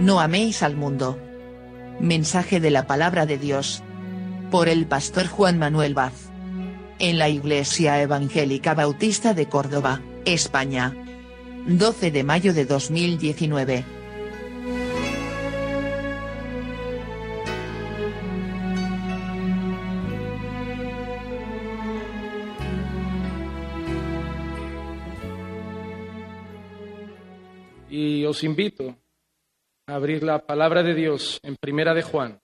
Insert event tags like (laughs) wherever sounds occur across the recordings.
No améis al mundo. Mensaje de la palabra de Dios. Por el pastor Juan Manuel Vaz. En la Iglesia Evangélica Bautista de Córdoba, España. 12 de mayo de 2019. Y os invito abrir la palabra de Dios en Primera de Juan.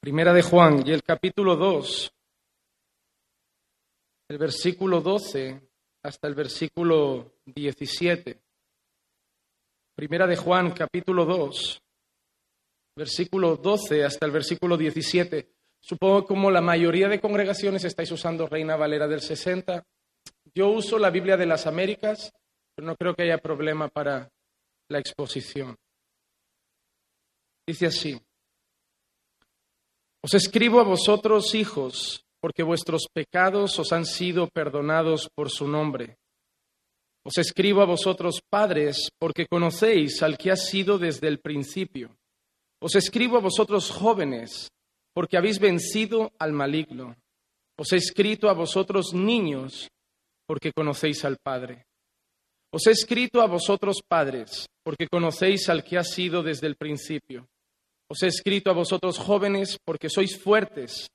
Primera de Juan y el capítulo 2, el versículo 12 hasta el versículo 17. Primera de Juan, capítulo 2, versículo 12 hasta el versículo 17. Supongo que como la mayoría de congregaciones estáis usando Reina Valera del 60. Yo uso la Biblia de las Américas, pero no creo que haya problema para la exposición. Dice así, os escribo a vosotros, hijos, porque vuestros pecados os han sido perdonados por su nombre. Os escribo a vosotros, padres, porque conocéis al que ha sido desde el principio. Os escribo a vosotros, jóvenes, porque habéis vencido al maligno. Os he escrito a vosotros, niños, porque conocéis al Padre. Os he escrito a vosotros, padres, porque conocéis al que ha sido desde el principio. Os he escrito a vosotros, jóvenes, porque sois fuertes,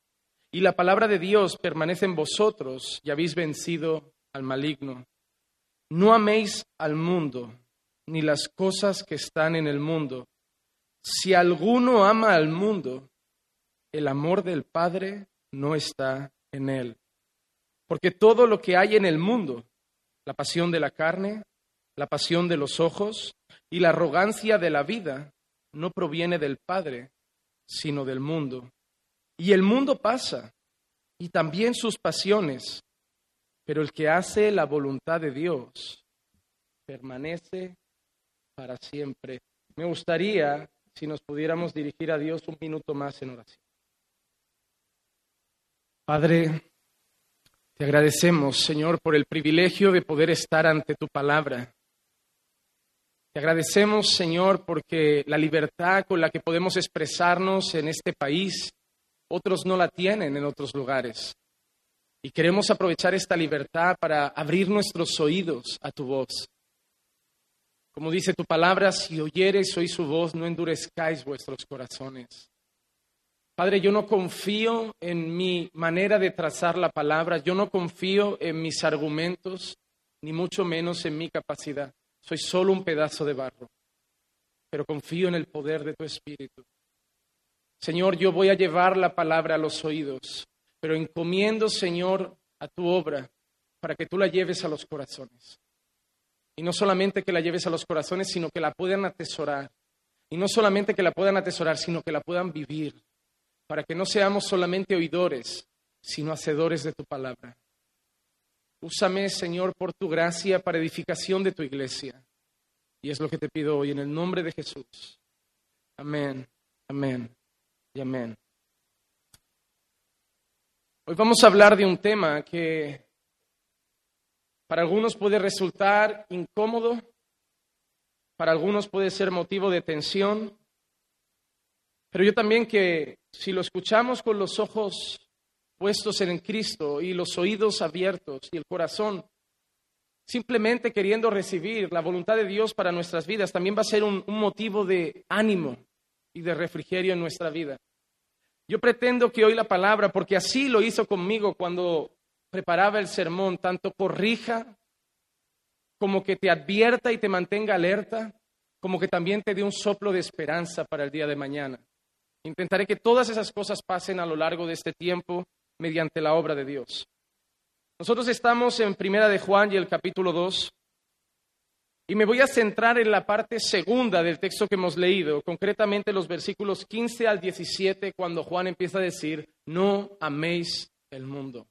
y la palabra de Dios permanece en vosotros y habéis vencido al maligno. No améis al mundo, ni las cosas que están en el mundo. Si alguno ama al mundo, el amor del Padre no está en él. Porque todo lo que hay en el mundo, la pasión de la carne, la pasión de los ojos y la arrogancia de la vida, no proviene del Padre, sino del mundo. Y el mundo pasa, y también sus pasiones, pero el que hace la voluntad de Dios permanece para siempre. Me gustaría si nos pudiéramos dirigir a Dios un minuto más en oración. Padre, te agradecemos, Señor, por el privilegio de poder estar ante tu palabra. Te agradecemos, Señor, porque la libertad con la que podemos expresarnos en este país, otros no la tienen en otros lugares. Y queremos aprovechar esta libertad para abrir nuestros oídos a tu voz. Como dice tu palabra, si oyeres oí su voz, no endurezcáis vuestros corazones. Padre, yo no confío en mi manera de trazar la palabra, yo no confío en mis argumentos, ni mucho menos en mi capacidad. Soy solo un pedazo de barro, pero confío en el poder de tu Espíritu. Señor, yo voy a llevar la palabra a los oídos, pero encomiendo, Señor, a tu obra para que tú la lleves a los corazones. Y no solamente que la lleves a los corazones, sino que la puedan atesorar. Y no solamente que la puedan atesorar, sino que la puedan vivir, para que no seamos solamente oidores, sino hacedores de tu palabra. Úsame, Señor, por tu gracia para edificación de tu iglesia. Y es lo que te pido hoy en el nombre de Jesús. Amén, amén y amén. Hoy vamos a hablar de un tema que para algunos puede resultar incómodo, para algunos puede ser motivo de tensión, pero yo también que si lo escuchamos con los ojos puestos en Cristo y los oídos abiertos y el corazón simplemente queriendo recibir la voluntad de Dios para nuestras vidas, también va a ser un, motivo de ánimo y de refrigerio en nuestra vida. Yo pretendo que hoy la palabra, porque así lo hizo conmigo cuando preparaba el sermón, tanto corrija como que te advierta y te mantenga alerta, como que también te dé un soplo de esperanza para el día de mañana. Intentaré que todas esas cosas pasen a lo largo de este tiempo mediante la obra de Dios. Nosotros estamos en Primera de Juan y el capítulo 2 y me voy a centrar en la parte segunda del texto que hemos leído, concretamente los versículos 15 al 17, cuando Juan empieza a decir, no améis el mundo.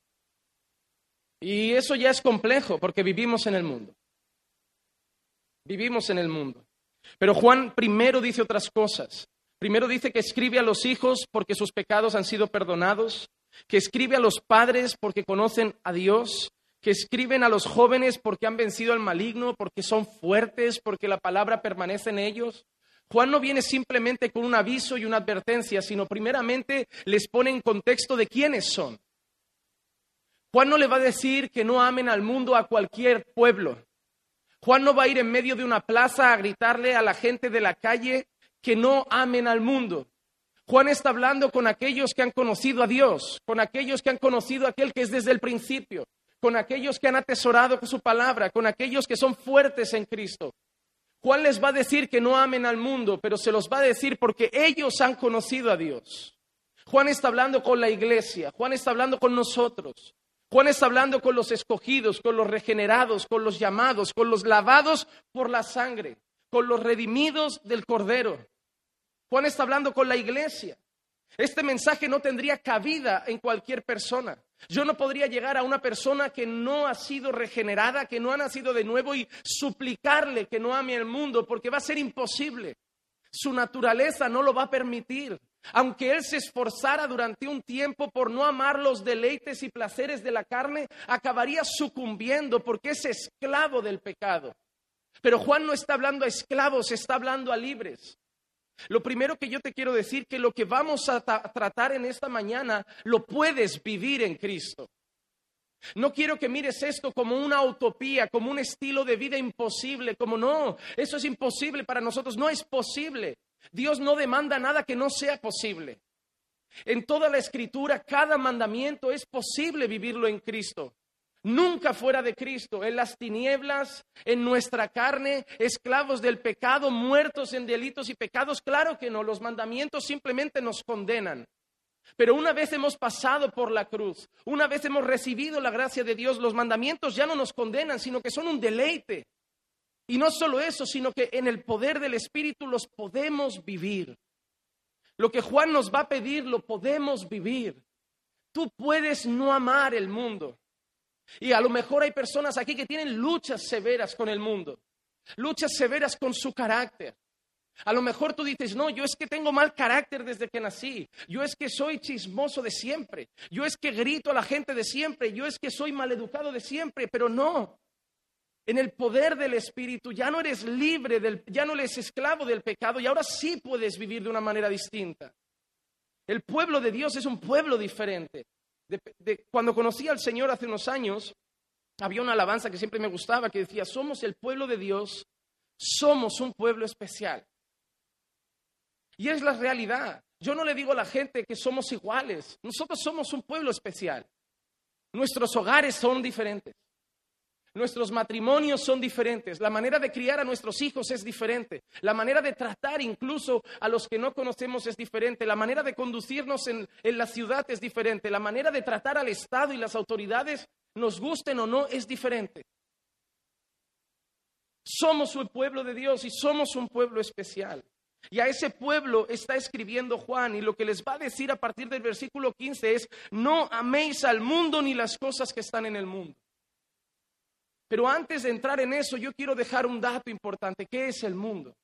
Y eso ya es complejo porque vivimos en el mundo. Vivimos en el mundo. Pero Juan primero dice otras cosas. Primero dice que escribe a los hijos porque sus pecados han sido perdonados que escribe a los padres porque conocen a Dios, que escriben a los jóvenes porque han vencido al maligno, porque son fuertes, porque la palabra permanece en ellos. Juan no viene simplemente con un aviso y una advertencia, sino primeramente les pone en contexto de quiénes son. Juan no le va a decir que no amen al mundo a cualquier pueblo. Juan no va a ir en medio de una plaza a gritarle a la gente de la calle que no amen al mundo. Juan está hablando con aquellos que han conocido a Dios, con aquellos que han conocido a aquel que es desde el principio, con aquellos que han atesorado su palabra, con aquellos que son fuertes en Cristo. Juan les va a decir que no amen al mundo, pero se los va a decir porque ellos han conocido a Dios. Juan está hablando con la iglesia, Juan está hablando con nosotros. Juan está hablando con los escogidos, con los regenerados, con los llamados, con los lavados por la sangre, con los redimidos del Cordero. Juan está hablando con la iglesia. Este mensaje no tendría cabida en cualquier persona. Yo no podría llegar a una persona que no ha sido regenerada, que no ha nacido de nuevo y suplicarle que no ame el mundo, porque va a ser imposible. Su naturaleza no lo va a permitir. Aunque él se esforzara durante un tiempo por no amar los deleites y placeres de la carne, acabaría sucumbiendo porque es esclavo del pecado. Pero Juan no está hablando a esclavos, está hablando a libres. Lo primero que yo te quiero decir que lo que vamos a tratar en esta mañana lo puedes vivir en Cristo. No quiero que mires esto como una utopía, como un estilo de vida imposible, como no, eso es imposible para nosotros, no es posible. Dios no demanda nada que no sea posible. En toda la escritura, cada mandamiento es posible vivirlo en Cristo. Nunca fuera de Cristo, en las tinieblas, en nuestra carne, esclavos del pecado, muertos en delitos y pecados. Claro que no, los mandamientos simplemente nos condenan. Pero una vez hemos pasado por la cruz, una vez hemos recibido la gracia de Dios, los mandamientos ya no nos condenan, sino que son un deleite. Y no solo eso, sino que en el poder del Espíritu los podemos vivir. Lo que Juan nos va a pedir lo podemos vivir. Tú puedes no amar el mundo. Y a lo mejor hay personas aquí que tienen luchas severas con el mundo, luchas severas con su carácter. A lo mejor tú dices, no, yo es que tengo mal carácter desde que nací, yo es que soy chismoso de siempre, yo es que grito a la gente de siempre, yo es que soy maleducado de siempre, pero no. En el poder del Espíritu ya no eres libre, del, ya no eres esclavo del pecado y ahora sí puedes vivir de una manera distinta. El pueblo de Dios es un pueblo diferente cuando conocí al Señor hace unos años, había una alabanza que siempre me gustaba que decía, somos el pueblo de Dios, somos un pueblo especial. Y es la realidad. Yo no le digo a la gente que somos iguales, nosotros somos un pueblo especial. Nuestros hogares son diferentes. Nuestros matrimonios son diferentes, la manera de criar a nuestros hijos es diferente, la manera de tratar incluso a los que no conocemos es diferente, la manera de conducirnos en, la ciudad es diferente, la manera de tratar al Estado y las autoridades, nos gusten o no, es diferente. Somos un pueblo de Dios y somos un pueblo especial. Y a ese pueblo está escribiendo Juan y lo que les va a decir a partir del versículo 15 es, no améis al mundo ni las cosas que están en el mundo. Pero antes de entrar en eso, yo quiero dejar un dato importante. ¿Qué es el mundo?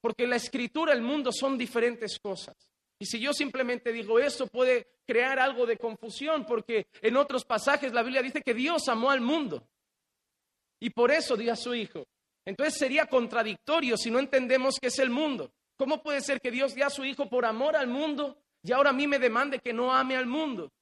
Porque la escritura, el mundo son diferentes cosas. Y si yo simplemente digo eso, puede crear algo de confusión, porque en otros pasajes la Biblia dice que Dios amó al mundo. Y por eso dio a su Hijo. Entonces sería contradictorio si no entendemos qué es el mundo. ¿Cómo puede ser que Dios dio a su Hijo por amor al mundo y ahora a mí me demande que no ame al mundo?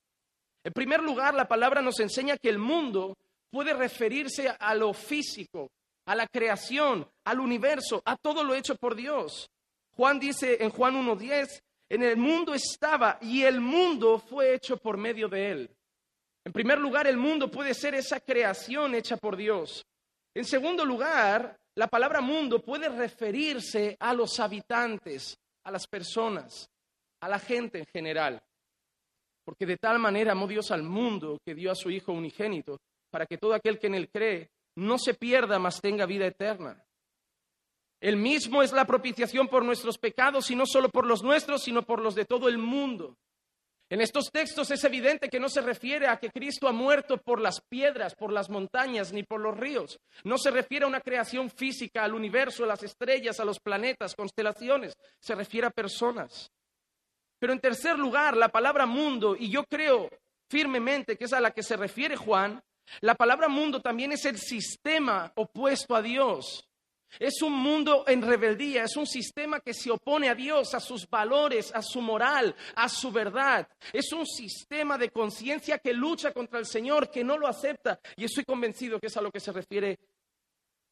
En primer lugar, la palabra nos enseña que el mundo puede referirse a lo físico, a la creación, al universo, a todo lo hecho por Dios. Juan dice en Juan 1.10, en el mundo estaba y el mundo fue hecho por medio de él. En primer lugar, el mundo puede ser esa creación hecha por Dios. En segundo lugar, la palabra mundo puede referirse a los habitantes, a las personas, a la gente en general. Porque de tal manera amó Dios al mundo que dio a su Hijo unigénito para que todo aquel que en él cree no se pierda, mas tenga vida eterna. Él mismo es la propiciación por nuestros pecados, y no solo por los nuestros, sino por los de todo el mundo. En estos textos es evidente que no se refiere a que Cristo ha muerto por las piedras, por las montañas, ni por los ríos. No se refiere a una creación física, al universo, a las estrellas, a los planetas, constelaciones. Se refiere a personas. Pero en tercer lugar, la palabra mundo, y yo creo firmemente que es a la que se refiere Juan, La palabra mundo también es el sistema opuesto a Dios. Es un mundo en rebeldía, es un sistema que se opone a Dios, a sus valores, a su moral, a su verdad. Es un sistema de conciencia que lucha contra el Señor, que no lo acepta. Y estoy convencido que es a lo que se refiere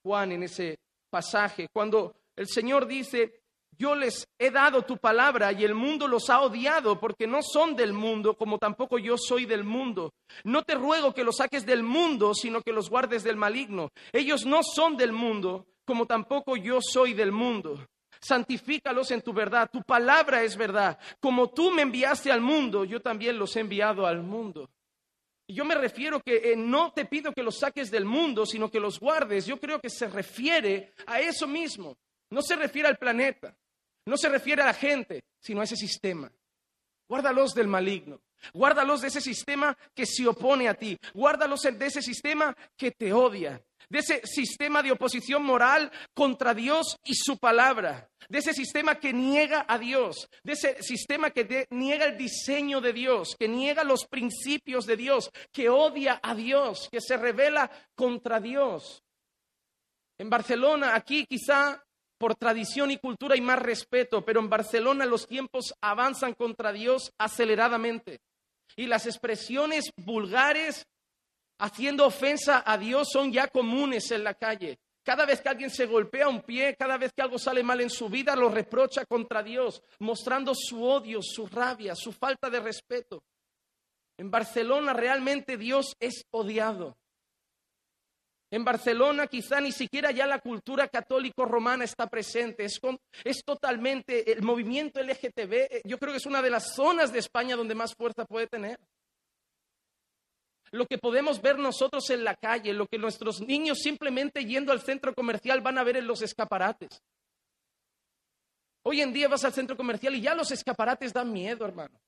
Juan en ese pasaje. Cuando el Señor dice, yo les he dado tu palabra y el mundo los ha odiado porque no son del mundo, como tampoco yo soy del mundo. No te ruego que los saques del mundo, sino que los guardes del maligno. Ellos no son del mundo, como tampoco yo soy del mundo. Santifícalos en tu verdad. Tu palabra es verdad. Como tú me enviaste al mundo, yo también los he enviado al mundo. Y yo me refiero que eh, no te pido que los saques del mundo, sino que los guardes. Yo creo que se refiere a eso mismo. No se refiere al planeta. No se refiere a la gente, sino a ese sistema. Guárdalos del maligno. Guárdalos de ese sistema que se opone a ti. Guárdalos de ese sistema que te odia. De ese sistema de oposición moral contra Dios y su palabra. De ese sistema que niega a Dios. De ese sistema que niega el diseño de Dios. Que niega los principios de Dios. Que odia a Dios. Que se revela contra Dios. En Barcelona, aquí quizá por tradición y cultura y más respeto, pero en Barcelona los tiempos avanzan contra Dios aceleradamente. Y las expresiones vulgares haciendo ofensa a Dios son ya comunes en la calle. Cada vez que alguien se golpea un pie, cada vez que algo sale mal en su vida, lo reprocha contra Dios, mostrando su odio, su rabia, su falta de respeto. En Barcelona realmente Dios es odiado. En Barcelona quizá ni siquiera ya la cultura católico romana está presente. Es, es, totalmente el movimiento LGTB. Eh, yo creo que es una de las zonas de España donde más fuerza puede tener. Lo que podemos ver nosotros en la calle, lo que nuestros niños simplemente yendo al centro comercial van a ver en los escaparates. Hoy en día vas al centro comercial y ya los escaparates dan miedo, hermano.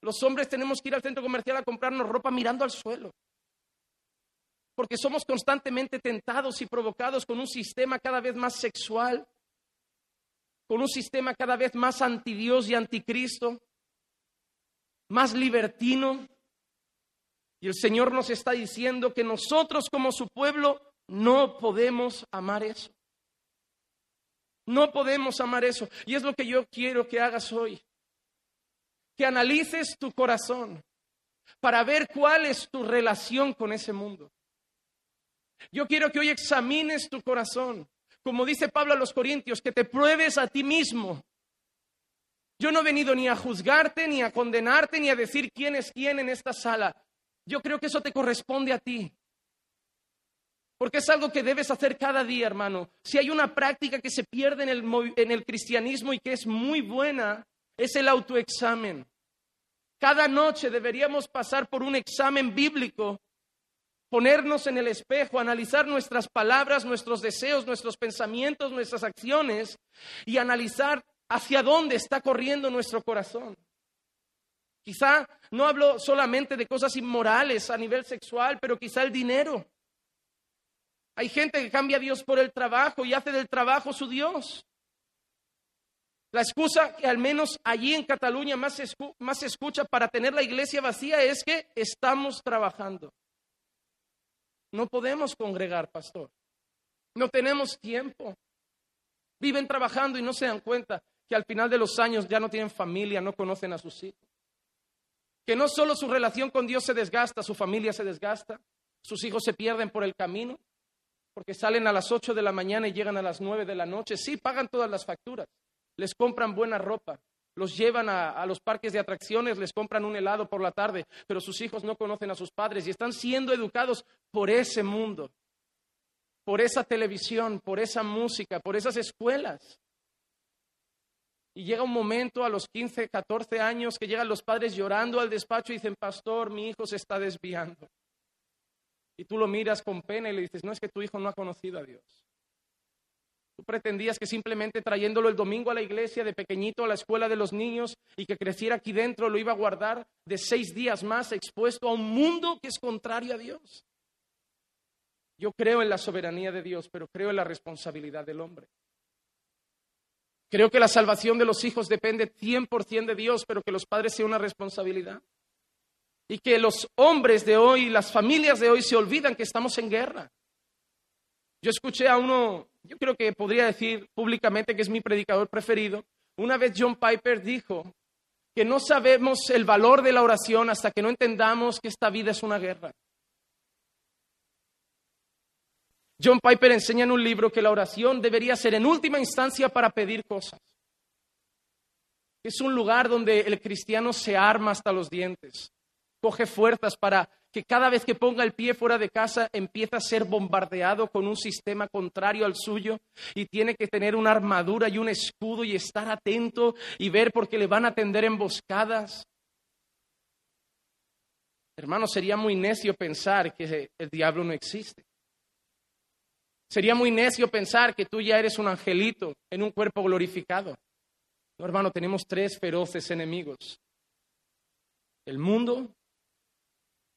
Los hombres tenemos que ir al centro comercial a comprarnos ropa mirando al suelo porque somos constantemente tentados y provocados con un sistema cada vez más sexual, con un sistema cada vez más antidios y anticristo, más libertino. Y el Señor nos está diciendo que nosotros como su pueblo no podemos amar eso. No podemos amar eso. Y es lo que yo quiero que hagas hoy. Que analices tu corazón para ver cuál es tu relación con ese mundo. Yo quiero que hoy examines tu corazón. Como dice Pablo a los Corintios, que te pruebes a ti mismo. Yo no he venido ni a juzgarte, ni a condenarte, ni a decir quién es quién en esta sala. Yo creo que eso te corresponde a ti. Porque es algo que debes hacer cada día, hermano. Si hay una práctica que se pierde en el, en el cristianismo y que es muy buena, es el autoexamen. Cada noche deberíamos pasar por un examen bíblico ponernos en el espejo, analizar nuestras palabras, nuestros deseos, nuestros pensamientos, nuestras acciones y analizar hacia dónde está corriendo nuestro corazón. Quizá no hablo solamente de cosas inmorales a nivel sexual, pero quizá el dinero. Hay gente que cambia a Dios por el trabajo y hace del trabajo su Dios. La excusa que al menos allí en Cataluña más, más se escucha para tener la iglesia vacía es que estamos trabajando. No podemos congregar, pastor. No tenemos tiempo. Viven trabajando y no se dan cuenta que al final de los años ya no tienen familia, no conocen a sus hijos. Que no solo su relación con Dios se desgasta, su familia se desgasta, sus hijos se pierden por el camino, porque salen a las 8 de la mañana y llegan a las 9 de la noche. Sí, pagan todas las facturas, les compran buena ropa, los llevan a, los parques de atracciones, les compran un helado por la tarde, pero sus hijos no conocen a sus padres y están siendo educados por ese mundo, por esa televisión, por esa música, por esas escuelas. Y llega un momento a los 15, 14 años que llegan los padres llorando al despacho y dicen, pastor, mi hijo se está desviando. Y tú lo miras con pena y le dices, no es que tu hijo no ha conocido a Dios. Pretendías que simplemente trayéndolo el domingo a la iglesia, de pequeñito a la escuela de los niños y que creciera aquí dentro, lo iba a guardar de seis días más expuesto a un mundo que es contrario a Dios. Yo creo en la soberanía de Dios, pero creo en la responsabilidad del hombre. Creo que la salvación de los hijos depende 100% de Dios, pero que los padres sea una responsabilidad. Y que los hombres de hoy, las familias de hoy se olvidan que estamos en guerra. Yo escuché a uno, yo creo que podría decir públicamente que es mi predicador preferido. Una vez John Piper dijo que no sabemos el valor de la oración hasta que no entendamos que esta vida es una guerra. John Piper enseña en un libro que la oración debería ser en última instancia para pedir cosas. Es un lugar donde el cristiano se arma hasta los dientes, coge fuerzas para que cada vez que ponga el pie fuera de casa empieza a ser bombardeado con un sistema contrario al suyo y tiene que tener una armadura y un escudo y estar atento y ver por qué le van a tender emboscadas. Hermano, sería muy necio pensar que el diablo no existe. Sería muy necio pensar que tú ya eres un angelito en un cuerpo glorificado. No, hermano, tenemos tres feroces enemigos. El mundo,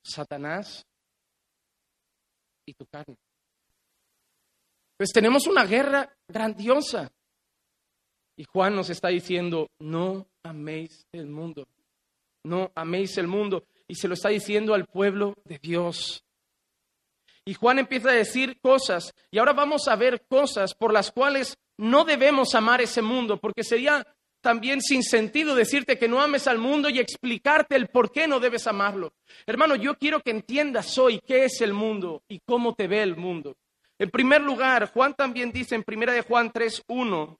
Satanás y tu carne. Pues tenemos una guerra grandiosa. Y Juan nos está diciendo, no améis el mundo, no améis el mundo. Y se lo está diciendo al pueblo de Dios. Y Juan empieza a decir cosas, y ahora vamos a ver cosas por las cuales no debemos amar ese mundo, porque sería también sin sentido decirte que no ames al mundo y explicarte el por qué no debes amarlo. Hermano, yo quiero que entiendas hoy qué es el mundo y cómo te ve el mundo. En primer lugar, Juan también dice en primera de Juan 3:1,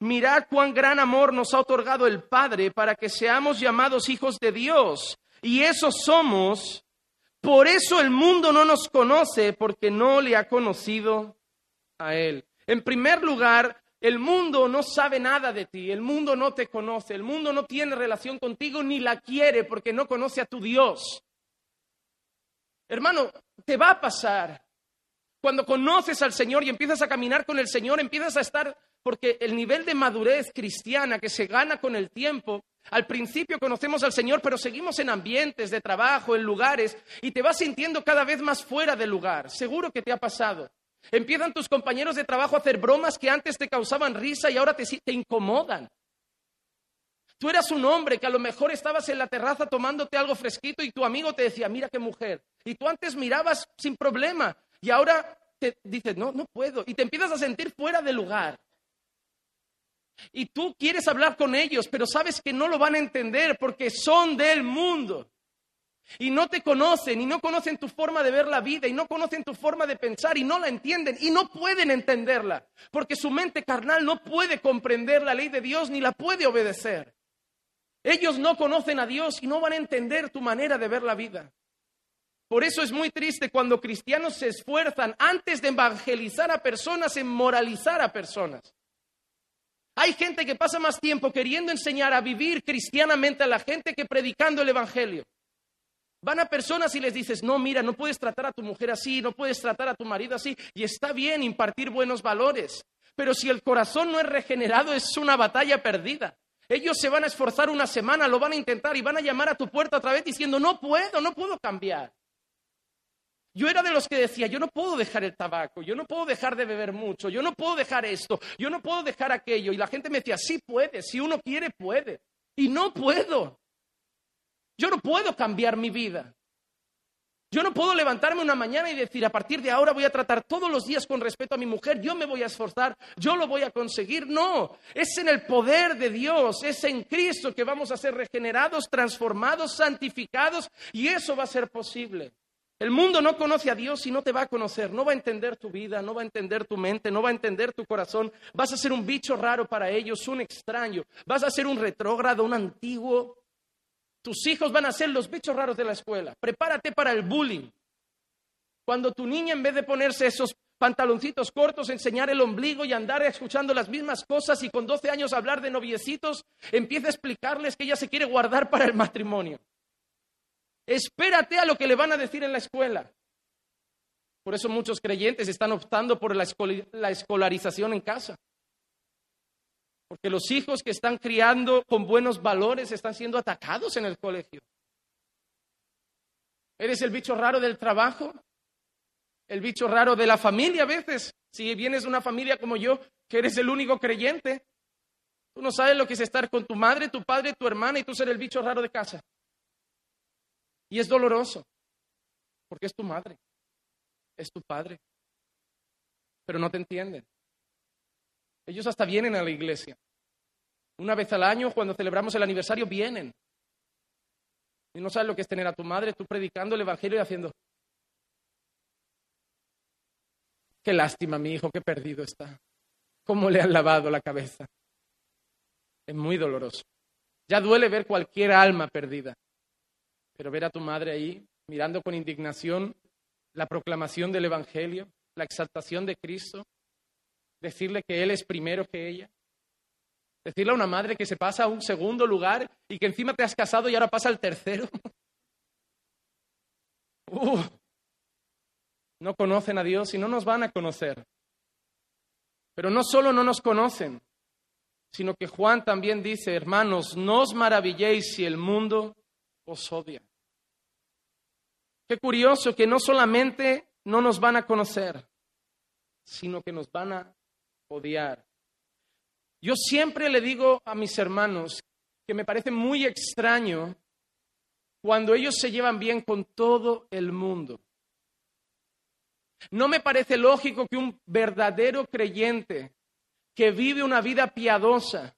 mirad cuán gran amor nos ha otorgado el Padre para que seamos llamados hijos de Dios, y eso somos. Por eso el mundo no nos conoce porque no le ha conocido a él. En primer lugar, el mundo no sabe nada de ti, el mundo no te conoce, el mundo no tiene relación contigo ni la quiere porque no conoce a tu Dios. Hermano, te va a pasar. Cuando conoces al Señor y empiezas a caminar con el Señor, empiezas a estar, porque el nivel de madurez cristiana que se gana con el tiempo, al principio conocemos al Señor, pero seguimos en ambientes de trabajo, en lugares, y te vas sintiendo cada vez más fuera del lugar. Seguro que te ha pasado. Empiezan tus compañeros de trabajo a hacer bromas que antes te causaban risa y ahora te, te incomodan. Tú eras un hombre que a lo mejor estabas en la terraza tomándote algo fresquito y tu amigo te decía, mira qué mujer. Y tú antes mirabas sin problema y ahora te dices, no, no puedo. Y te empiezas a sentir fuera de lugar. Y tú quieres hablar con ellos, pero sabes que no lo van a entender porque son del mundo. Y no te conocen y no conocen tu forma de ver la vida y no conocen tu forma de pensar y no la entienden y no pueden entenderla, porque su mente carnal no puede comprender la ley de Dios ni la puede obedecer. Ellos no conocen a Dios y no van a entender tu manera de ver la vida. Por eso es muy triste cuando cristianos se esfuerzan antes de evangelizar a personas en moralizar a personas. Hay gente que pasa más tiempo queriendo enseñar a vivir cristianamente a la gente que predicando el Evangelio. Van a personas y les dices, no, mira, no puedes tratar a tu mujer así, no puedes tratar a tu marido así, y está bien impartir buenos valores, pero si el corazón no es regenerado es una batalla perdida. Ellos se van a esforzar una semana, lo van a intentar y van a llamar a tu puerta otra vez diciendo, no puedo, no puedo cambiar. Yo era de los que decía, yo no puedo dejar el tabaco, yo no puedo dejar de beber mucho, yo no puedo dejar esto, yo no puedo dejar aquello. Y la gente me decía, sí puede, si uno quiere, puede. Y no puedo. Yo no puedo cambiar mi vida. Yo no puedo levantarme una mañana y decir, a partir de ahora voy a tratar todos los días con respeto a mi mujer, yo me voy a esforzar, yo lo voy a conseguir. No, es en el poder de Dios, es en Cristo que vamos a ser regenerados, transformados, santificados y eso va a ser posible. El mundo no conoce a Dios y no te va a conocer, no va a entender tu vida, no va a entender tu mente, no va a entender tu corazón. Vas a ser un bicho raro para ellos, un extraño, vas a ser un retrógrado, un antiguo, tus hijos van a ser los bichos raros de la escuela. Prepárate para el bullying. Cuando tu niña, en vez de ponerse esos pantaloncitos cortos, enseñar el ombligo y andar escuchando las mismas cosas y con 12 años hablar de noviecitos, empieza a explicarles que ella se quiere guardar para el matrimonio. Espérate a lo que le van a decir en la escuela. Por eso muchos creyentes están optando por la escolarización en casa. Porque los hijos que están criando con buenos valores están siendo atacados en el colegio. ¿Eres el bicho raro del trabajo? ¿El bicho raro de la familia a veces? Si vienes de una familia como yo, que eres el único creyente, tú no sabes lo que es estar con tu madre, tu padre, tu hermana y tú ser el bicho raro de casa. Y es doloroso, porque es tu madre, es tu padre, pero no te entienden. Ellos hasta vienen a la iglesia. Una vez al año, cuando celebramos el aniversario, vienen. Y no sabes lo que es tener a tu madre, tú predicando el Evangelio y haciendo, qué lástima mi hijo, qué perdido está. ¿Cómo le han lavado la cabeza? Es muy doloroso. Ya duele ver cualquier alma perdida. Pero ver a tu madre ahí, mirando con indignación la proclamación del Evangelio, la exaltación de Cristo, decirle que Él es primero que ella, decirle a una madre que se pasa a un segundo lugar y que encima te has casado y ahora pasa al tercero. (laughs) no conocen a Dios y no nos van a conocer. Pero no solo no nos conocen, sino que Juan también dice, hermanos, no os maravilléis si el mundo os odia. Qué curioso que no solamente no nos van a conocer, sino que nos van a odiar. Yo siempre le digo a mis hermanos que me parece muy extraño cuando ellos se llevan bien con todo el mundo. No me parece lógico que un verdadero creyente que vive una vida piadosa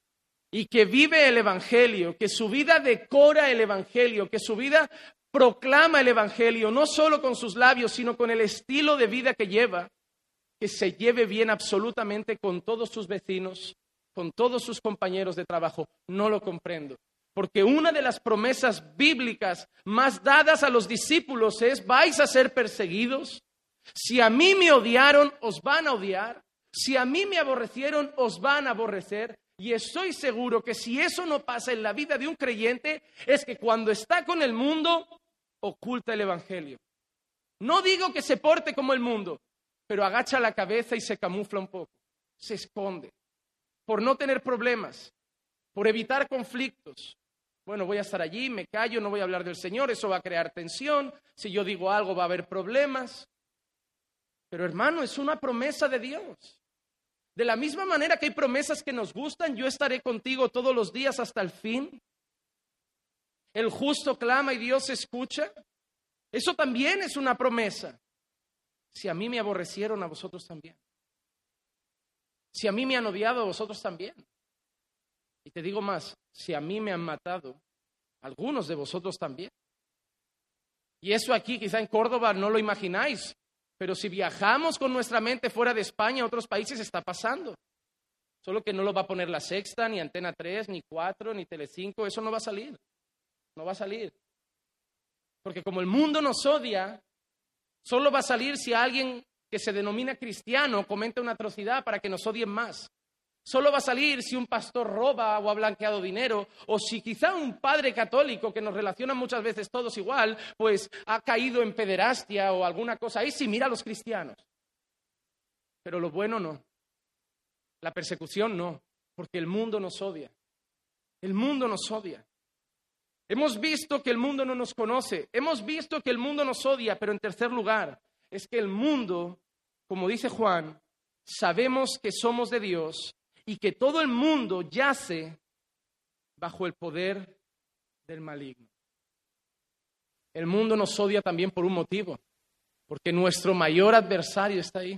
y que vive el Evangelio, que su vida decora el Evangelio, que su vida proclama el Evangelio, no solo con sus labios, sino con el estilo de vida que lleva, que se lleve bien absolutamente con todos sus vecinos, con todos sus compañeros de trabajo. No lo comprendo. Porque una de las promesas bíblicas más dadas a los discípulos es, vais a ser perseguidos. Si a mí me odiaron, os van a odiar. Si a mí me aborrecieron, os van a aborrecer. Y estoy seguro que si eso no pasa en la vida de un creyente, es que cuando está con el mundo, oculta el Evangelio. No digo que se porte como el mundo, pero agacha la cabeza y se camufla un poco, se esconde, por no tener problemas, por evitar conflictos. Bueno, voy a estar allí, me callo, no voy a hablar del Señor, eso va a crear tensión, si yo digo algo va a haber problemas. Pero hermano, es una promesa de Dios. De la misma manera que hay promesas que nos gustan, yo estaré contigo todos los días hasta el fin. El justo clama y Dios escucha. Eso también es una promesa. Si a mí me aborrecieron, a vosotros también. Si a mí me han odiado, a vosotros también. Y te digo más, si a mí me han matado, algunos de vosotros también. Y eso aquí, quizá en Córdoba, no lo imagináis, pero si viajamos con nuestra mente fuera de España, a otros países está pasando. Solo que no lo va a poner la Sexta, ni Antena 3, ni 4, ni Telecinco, eso no va a salir. No va a salir. Porque como el mundo nos odia, solo va a salir si alguien que se denomina cristiano comenta una atrocidad para que nos odien más. Solo va a salir si un pastor roba o ha blanqueado dinero, o si quizá un padre católico que nos relaciona muchas veces todos igual, pues ha caído en pederastia o alguna cosa. Ahí sí mira a los cristianos. Pero lo bueno no. La persecución no, porque el mundo nos odia. El mundo nos odia. Hemos visto que el mundo no nos conoce, hemos visto que el mundo nos odia, pero en tercer lugar, es que el mundo, como dice Juan, sabemos que somos de Dios y que todo el mundo yace bajo el poder del maligno. El mundo nos odia también por un motivo, porque nuestro mayor adversario está ahí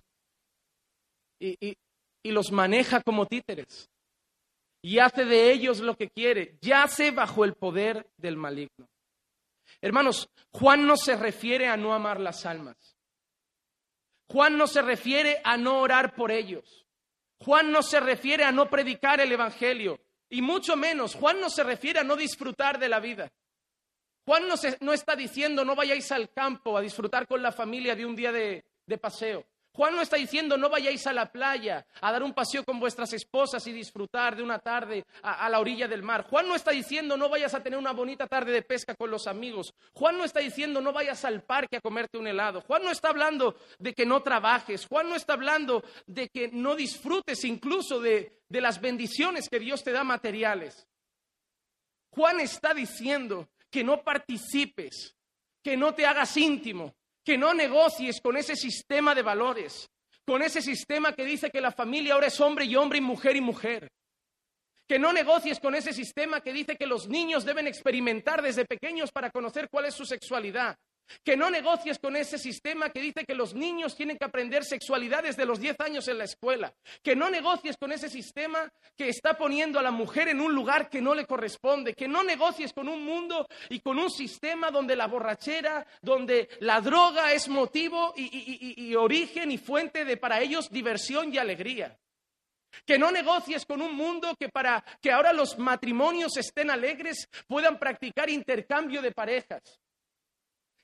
y, y los maneja como títeres y hace de ellos lo que quiere, yace bajo el poder del maligno. Hermanos, Juan no se refiere a no amar las almas. Juan no se refiere a no orar por ellos. Juan no se refiere a no predicar el Evangelio. Y mucho menos, Juan no se refiere a no disfrutar de la vida. Juan no, no está diciendo no vayáis al campo a disfrutar con la familia de un día de paseo. Juan no está diciendo no vayáis a la playa a dar un paseo con vuestras esposas y disfrutar de una tarde a, la orilla del mar. Juan no está diciendo no vayas a tener una bonita tarde de pesca con los amigos. Juan no está diciendo no vayas al parque a comerte un helado. Juan no está hablando de que no trabajes. Juan no está hablando de que no disfrutes incluso de las bendiciones que Dios te da materiales. Juan está diciendo que no participes, que no te hagas íntimo, que no negocies con ese sistema de valores, con ese sistema que dice que la familia ahora es hombre y hombre y mujer y mujer, Que no negocies con ese sistema que dice que los niños deben experimentar desde pequeños para conocer cuál es su sexualidad. Que no negocies con ese sistema que dice que los niños tienen que aprender sexualidad desde los 10 años en la escuela. Que no negocies con ese sistema que está poniendo a la mujer en un lugar que no le corresponde. Que no negocies con un mundo y con un sistema donde la borrachera, donde la droga es motivo y, y origen y fuente de para ellos diversión y alegría. Que no negocies con un mundo que para que ahora los matrimonios estén alegres puedan practicar intercambio de parejas.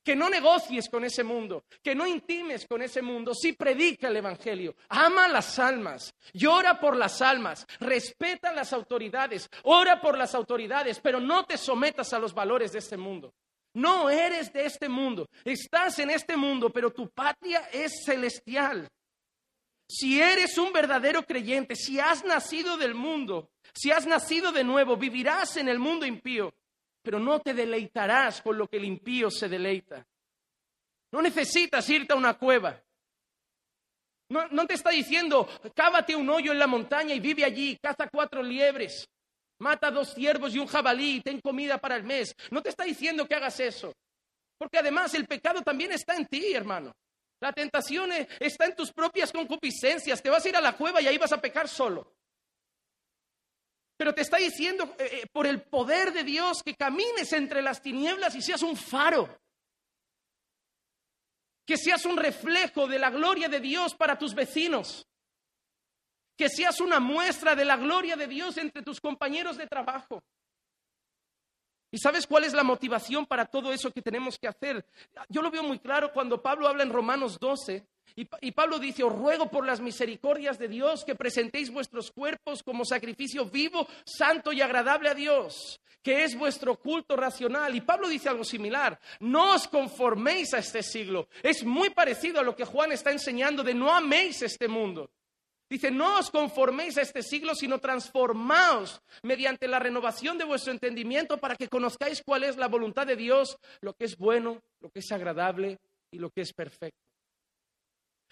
Que no negocies con ese mundo, que no intimes con ese mundo. Sí predica el Evangelio, ama las almas, llora por las almas, respeta las autoridades, ora por las autoridades, pero no te sometas a los valores de este mundo. No eres de este mundo, estás en este mundo, pero tu patria es celestial. Si eres un verdadero creyente, si has nacido del mundo, si has nacido de nuevo, vivirás en el mundo impío pero no te deleitarás con lo que el impío se deleita. No necesitas irte a una cueva. No, te está diciendo, cávate un hoyo en la montaña y vive allí, caza cuatro liebres, mata dos ciervos y un jabalí y ten comida para el mes. No te está diciendo que hagas eso. Porque además el pecado también está en ti, hermano. La tentación eh, está en tus propias concupiscencias. Te vas a ir a la cueva y ahí vas a pecar solo. Pero te está diciendo eh, eh, por el poder de Dios que camines entre las tinieblas y seas un faro. Que seas un reflejo de la gloria de Dios para tus vecinos. Que seas una muestra de la gloria de Dios entre tus compañeros de trabajo. ¿Y sabes cuál es la motivación para todo eso que tenemos que hacer? Yo lo veo muy claro cuando Pablo habla en Romanos 12 y, Pablo dice, os ruego por las misericordias de Dios que presentéis vuestros cuerpos como sacrificio vivo, santo y agradable a Dios, que es vuestro culto racional. Y Pablo dice algo similar, no os conforméis a este siglo. Es muy parecido a lo que Juan está enseñando de no améis este mundo. Dice, no os conforméis a este siglo, sino transformaos mediante la renovación de vuestro entendimiento para que conozcáis cuál es la voluntad de Dios, lo que es bueno, lo que es agradable y lo que es perfecto.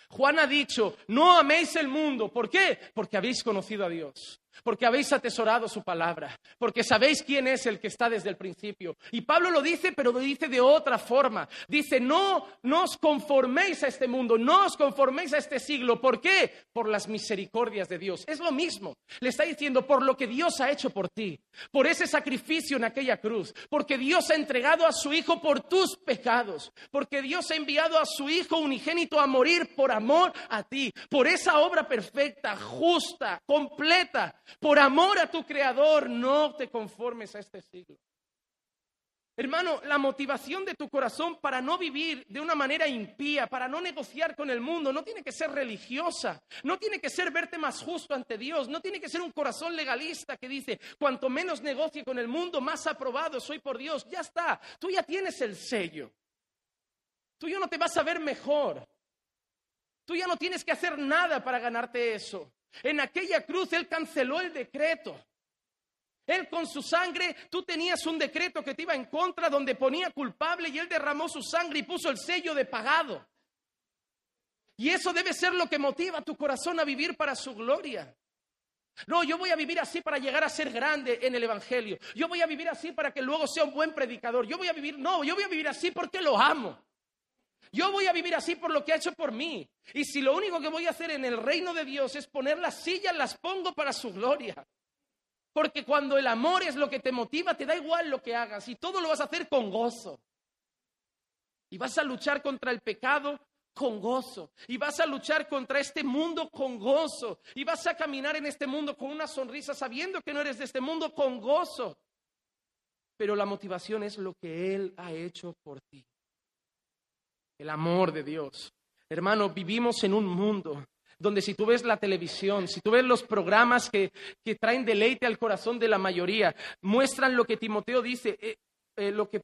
Juan ha dicho, no améis el mundo. ¿Por qué? Porque habéis conocido a Dios porque habéis atesorado su palabra, porque sabéis quién es el que está desde el principio. Y Pablo lo dice, pero lo dice de otra forma. Dice, no, no os conforméis a este mundo, no os conforméis a este siglo. ¿Por qué? Por las misericordias de Dios. Es lo mismo. Le está diciendo, por lo que Dios ha hecho por ti, por ese sacrificio en aquella cruz, porque Dios ha entregado a su Hijo por tus pecados, porque Dios ha enviado a su Hijo unigénito a morir por amor a ti, por esa obra perfecta, justa, completa por amor a tu Creador, no te conformes a este siglo. Hermano, la motivación de tu corazón para no vivir de una manera impía, para no negociar con el mundo, no tiene que ser religiosa, no tiene que ser verte más justo ante Dios, no tiene que ser un corazón legalista que dice, cuanto menos negocie con el mundo, más aprobado soy por Dios. Ya está, tú ya tienes el sello. Tú ya no te vas a ver mejor. Tú ya no tienes que hacer nada para ganarte eso. En aquella cruz Él canceló el decreto. Él con su sangre, tú tenías un decreto que te iba en contra donde ponía culpable y Él derramó su sangre y puso el sello de pagado. Y eso debe ser lo que motiva a tu corazón a vivir para su gloria. No, yo voy a vivir así para llegar a ser grande en el Evangelio. Yo voy a vivir así para que luego sea un buen predicador. Yo voy a vivir, no, yo voy a vivir así porque lo amo. Yo voy a vivir así por lo que ha hecho por mí. Y si lo único que voy a hacer en el reino de Dios es poner las sillas, las pongo para su gloria. Porque cuando el amor es lo que te motiva, te da igual lo que hagas y todo lo vas a hacer con gozo. Y vas a luchar contra el pecado con gozo. Y vas a luchar contra este mundo con gozo. Y vas a caminar en este mundo con una sonrisa sabiendo que no eres de este mundo con gozo. Pero la motivación es lo que Él ha hecho por ti el amor de Dios. Hermano, vivimos en un mundo donde si tú ves la televisión, si tú ves los programas que, traen deleite al corazón de la mayoría, muestran lo que Timoteo dice, eh, eh, lo que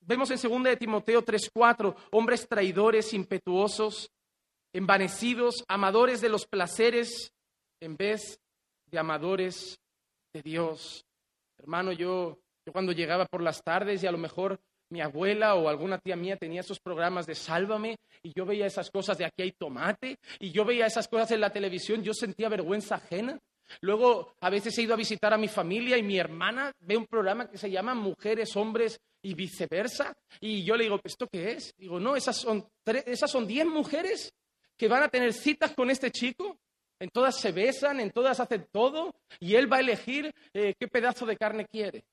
vemos en 2 de Timoteo 3:4, hombres traidores, impetuosos, envanecidos, amadores de los placeres en vez de amadores de Dios. Hermano, yo, yo cuando llegaba por las tardes y a lo mejor mi abuela o alguna tía mía tenía esos programas de Sálvame y yo veía esas cosas de aquí hay tomate y yo veía esas cosas en la televisión, yo sentía vergüenza ajena. Luego, a veces he ido a visitar a mi familia y mi hermana ve un programa que se llama Mujeres, Hombres y viceversa. Y yo le digo, ¿esto qué es? Digo, no, esas son, esas son diez mujeres que van a tener citas con este chico. En todas se besan, en todas hacen todo y él va a elegir eh, qué pedazo de carne quiere.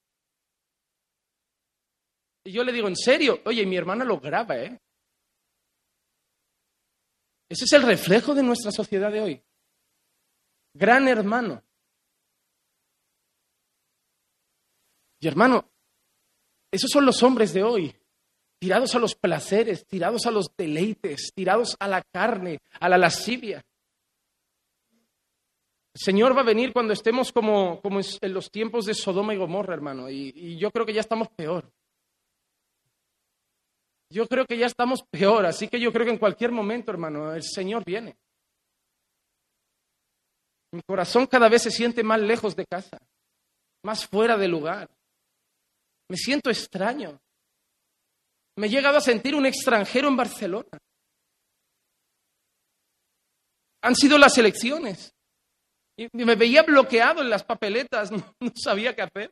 Y yo le digo, ¿en serio? Oye, mi hermana lo graba, ¿eh? Ese es el reflejo de nuestra sociedad de hoy. Gran hermano. Y hermano, esos son los hombres de hoy, tirados a los placeres, tirados a los deleites, tirados a la carne, a la lascivia. El Señor va a venir cuando estemos como, como en los tiempos de Sodoma y Gomorra, hermano, y, y yo creo que ya estamos peor. Yo creo que ya estamos peor, así que yo creo que en cualquier momento, hermano, el Señor viene. Mi corazón cada vez se siente más lejos de casa, más fuera de lugar. Me siento extraño. Me he llegado a sentir un extranjero en Barcelona. Han sido las elecciones. Y me veía bloqueado en las papeletas, (laughs) no, no sabía qué hacer.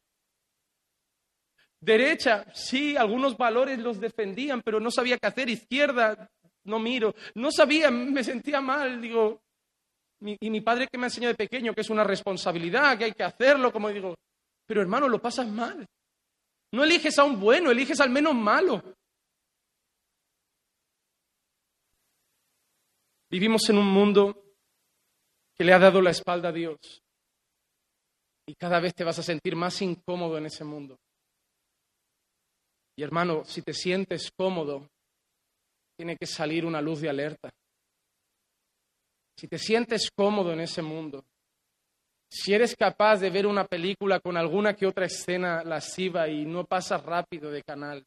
Derecha, sí, algunos valores los defendían, pero no sabía qué hacer. Izquierda, no miro. No sabía, me sentía mal. Digo, y mi padre que me enseñó de pequeño que es una responsabilidad, que hay que hacerlo, como digo, pero hermano, lo pasas mal. No eliges a un bueno, eliges al menos malo. Vivimos en un mundo que le ha dado la espalda a Dios. Y cada vez te vas a sentir más incómodo en ese mundo. Y hermano, si te sientes cómodo, tiene que salir una luz de alerta. Si te sientes cómodo en ese mundo, si eres capaz de ver una película con alguna que otra escena lasciva y no pasas rápido de canal,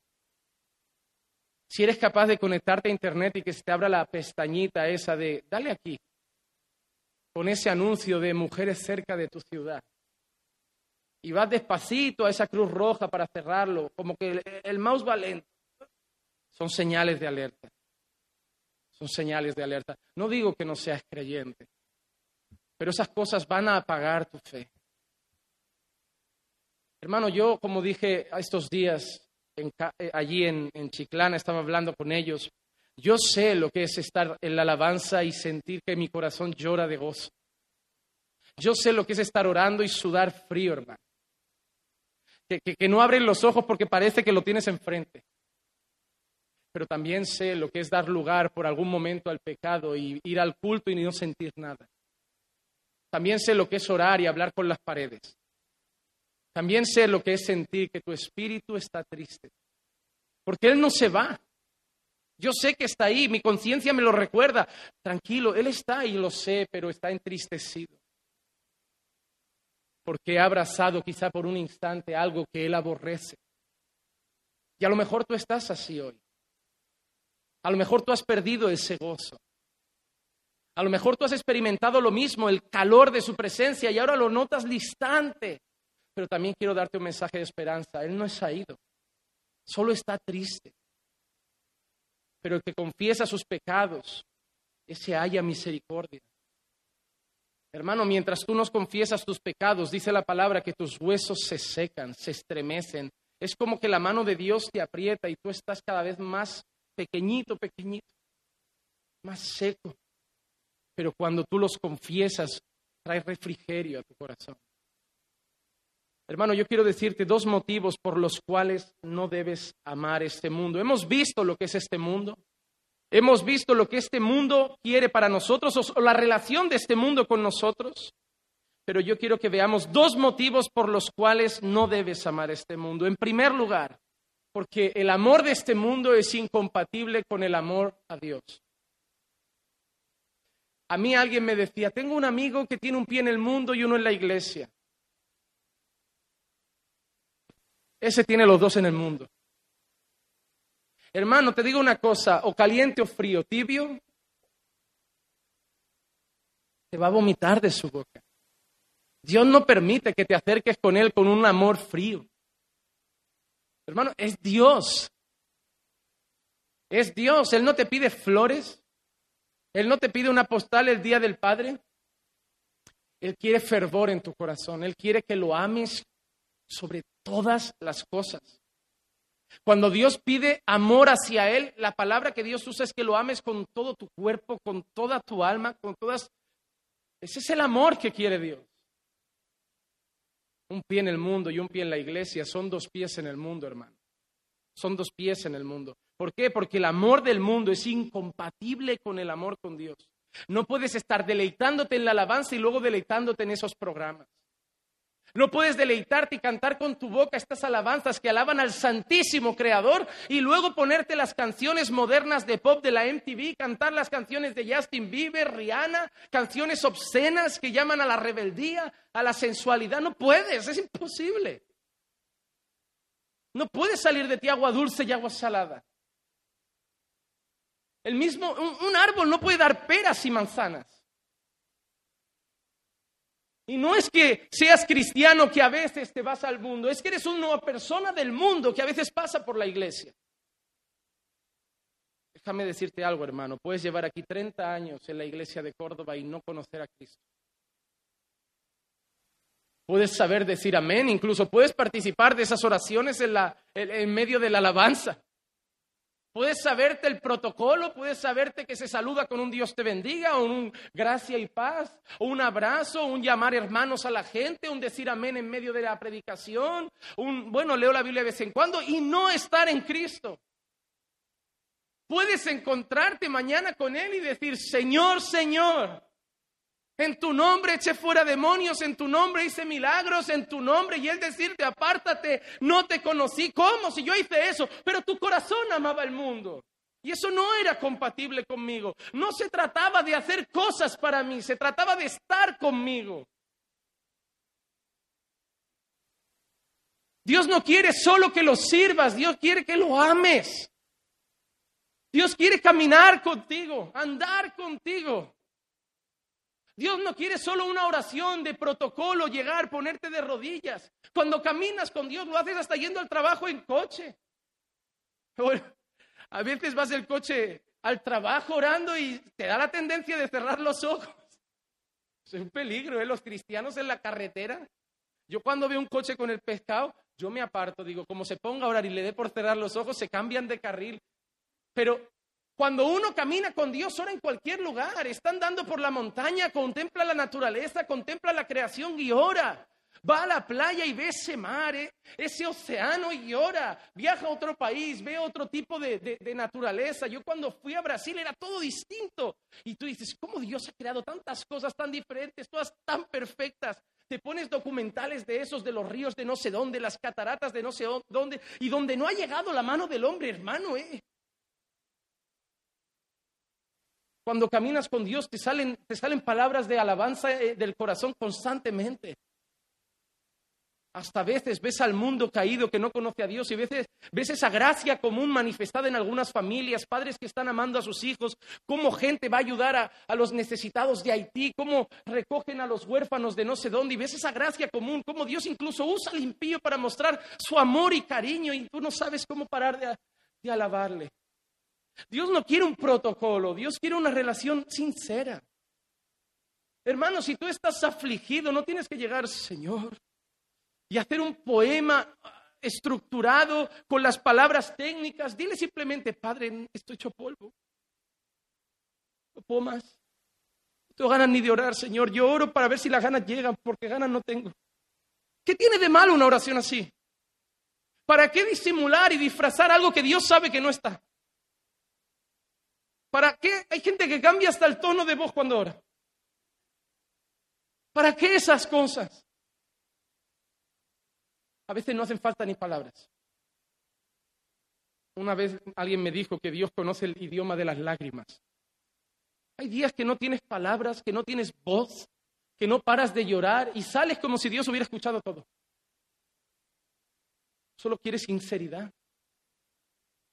si eres capaz de conectarte a Internet y que se te abra la pestañita esa de, dale aquí, con ese anuncio de mujeres cerca de tu ciudad, y vas despacito a esa cruz roja para cerrarlo, como que el, mouse va lento. Son señales de alerta. Son señales de alerta. No digo que no seas creyente, pero esas cosas van a apagar tu fe. Hermano, yo, como dije estos días eh, allí en, en Chiclana, estaba hablando con ellos, yo sé lo que es estar en la alabanza y sentir que mi corazón llora de gozo. Yo sé lo que es estar orando y sudar frío, hermano que, no abren los ojos porque parece que lo tienes enfrente. Pero también sé lo que es dar lugar por algún momento al pecado y ir al culto y no sentir nada. También sé lo que es orar y hablar con las paredes. También sé lo que es sentir que tu espíritu está triste. Porque Él no se va. Yo sé que está ahí, mi conciencia me lo recuerda. Tranquilo, Él está ahí, lo sé, pero está entristecido porque ha abrazado quizá por un instante algo que él aborrece. Y a lo mejor tú estás así hoy. A lo mejor tú has perdido ese gozo. A lo mejor tú has experimentado lo mismo, el calor de su presencia, y ahora lo notas distante. Pero también quiero darte un mensaje de esperanza. Él no es ido, solo está triste. Pero el que confiesa sus pecados, ese haya misericordia. Hermano, mientras tú nos confiesas tus pecados, dice la palabra que tus huesos se secan, se estremecen. Es como que la mano de Dios te aprieta y tú estás cada vez más pequeñito, pequeñito, más seco. Pero cuando tú los confiesas, trae refrigerio a tu corazón. Hermano, yo quiero decirte dos motivos por los cuales no debes amar este mundo. Hemos visto lo que es este mundo. Hemos visto lo que este mundo quiere para nosotros o la relación de este mundo con nosotros. Pero yo quiero que veamos dos motivos por los cuales no debes amar este mundo. En primer lugar, porque el amor de este mundo es incompatible con el amor a Dios. A mí alguien me decía, tengo un amigo que tiene un pie en el mundo y uno en la iglesia. Ese tiene los dos en el mundo. Hermano, te digo una cosa, o caliente o frío, tibio, te va a vomitar de su boca. Dios no permite que te acerques con Él con un amor frío. Hermano, es Dios. Es Dios. Él no te pide flores. Él no te pide una postal el día del Padre. Él quiere fervor en tu corazón. Él quiere que lo ames sobre todas las cosas. Cuando Dios pide amor hacia Él, la palabra que Dios usa es que lo ames con todo tu cuerpo, con toda tu alma, con todas... Ese es el amor que quiere Dios. Un pie en el mundo y un pie en la iglesia son dos pies en el mundo, hermano. Son dos pies en el mundo. ¿Por qué? Porque el amor del mundo es incompatible con el amor con Dios. No puedes estar deleitándote en la alabanza y luego deleitándote en esos programas. No puedes deleitarte y cantar con tu boca estas alabanzas que alaban al Santísimo Creador y luego ponerte las canciones modernas de pop de la MTV, cantar las canciones de Justin Bieber, Rihanna, canciones obscenas que llaman a la rebeldía, a la sensualidad. No puedes, es imposible. No puedes salir de ti agua dulce y agua salada. El mismo, un, árbol no puede dar peras y manzanas. Y no es que seas cristiano que a veces te vas al mundo, es que eres una persona del mundo que a veces pasa por la iglesia. Déjame decirte algo, hermano. Puedes llevar aquí 30 años en la iglesia de Córdoba y no conocer a Cristo. Puedes saber decir amén, incluso puedes participar de esas oraciones en, la, en medio de la alabanza. Puedes saberte el protocolo, puedes saberte que se saluda con un Dios te bendiga, o un gracia y paz, o un abrazo, un llamar hermanos a la gente, un decir amén en medio de la predicación, un, bueno, leo la Biblia de vez en cuando y no estar en Cristo. Puedes encontrarte mañana con Él y decir, Señor, Señor, en tu nombre eché fuera demonios, en tu nombre hice milagros, en tu nombre. Y él decirte, apártate, no te conocí. ¿Cómo? Si yo hice eso. Pero tu corazón amaba el mundo. Y eso no era compatible conmigo. No se trataba de hacer cosas para mí, se trataba de estar conmigo. Dios no quiere solo que lo sirvas, Dios quiere que lo ames. Dios quiere caminar contigo, andar contigo. Dios no quiere solo una oración de protocolo, llegar, ponerte de rodillas. Cuando caminas con Dios, lo haces hasta yendo al trabajo en coche. a veces vas del coche al trabajo orando y te da la tendencia de cerrar los ojos. Es un peligro, ¿eh? Los cristianos en la carretera. Yo cuando veo un coche con el pescado, yo me aparto, digo, como se ponga a orar y le dé por cerrar los ojos, se cambian de carril. Pero cuando uno camina con Dios, ora en cualquier lugar. Está andando por la montaña, contempla la naturaleza, contempla la creación y ora. Va a la playa y ve ese mar, eh, ese océano y ora. Viaja a otro país, ve otro tipo de, naturaleza. Yo cuando fui a Brasil era todo distinto. Y tú dices, ¿cómo Dios ha creado tantas cosas tan diferentes, todas tan perfectas? Te pones documentales de esos, de los ríos de no sé dónde, las cataratas de no sé dónde, y donde no ha llegado la mano del hombre, hermano, ¿eh? Cuando caminas con Dios te salen, te salen palabras de alabanza eh, del corazón constantemente. Hasta veces ves al mundo caído que no conoce a Dios y veces ves esa gracia común manifestada en algunas familias, padres que están amando a sus hijos, cómo gente va a ayudar a, los necesitados de Haití, cómo recogen a los huérfanos de no sé dónde y ves esa gracia común, cómo Dios incluso usa al impío para mostrar su amor y cariño y tú no sabes cómo parar de, de alabarle. Dios no quiere un protocolo, Dios quiere una relación sincera. Hermano, si tú estás afligido, no tienes que llegar, Señor, y hacer un poema estructurado con las palabras técnicas. Dile simplemente, Padre, estoy hecho polvo. No puedo más. No tengo ganas ni de orar, Señor. Yo oro para ver si las ganas llegan, porque ganas no tengo. ¿Qué tiene de malo una oración así? ¿Para qué disimular y disfrazar algo que Dios sabe que no está? ¿Para qué hay gente que cambia hasta el tono de voz cuando ora? ¿Para qué esas cosas? A veces no hacen falta ni palabras. Una vez alguien me dijo que Dios conoce el idioma de las lágrimas. Hay días que no tienes palabras, que no tienes voz, que no paras de llorar y sales como si Dios hubiera escuchado todo. Solo quieres sinceridad.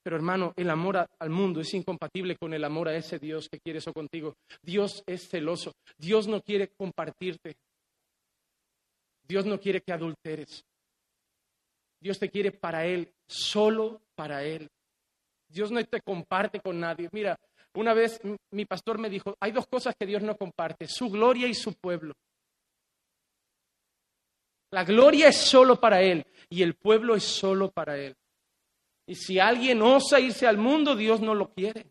Pero hermano, el amor al mundo es incompatible con el amor a ese Dios que quiere eso contigo. Dios es celoso. Dios no quiere compartirte. Dios no quiere que adulteres. Dios te quiere para Él, solo para Él. Dios no te comparte con nadie. Mira, una vez mi pastor me dijo, hay dos cosas que Dios no comparte, su gloria y su pueblo. La gloria es solo para Él y el pueblo es solo para Él. Y si alguien osa irse al mundo, Dios no lo quiere.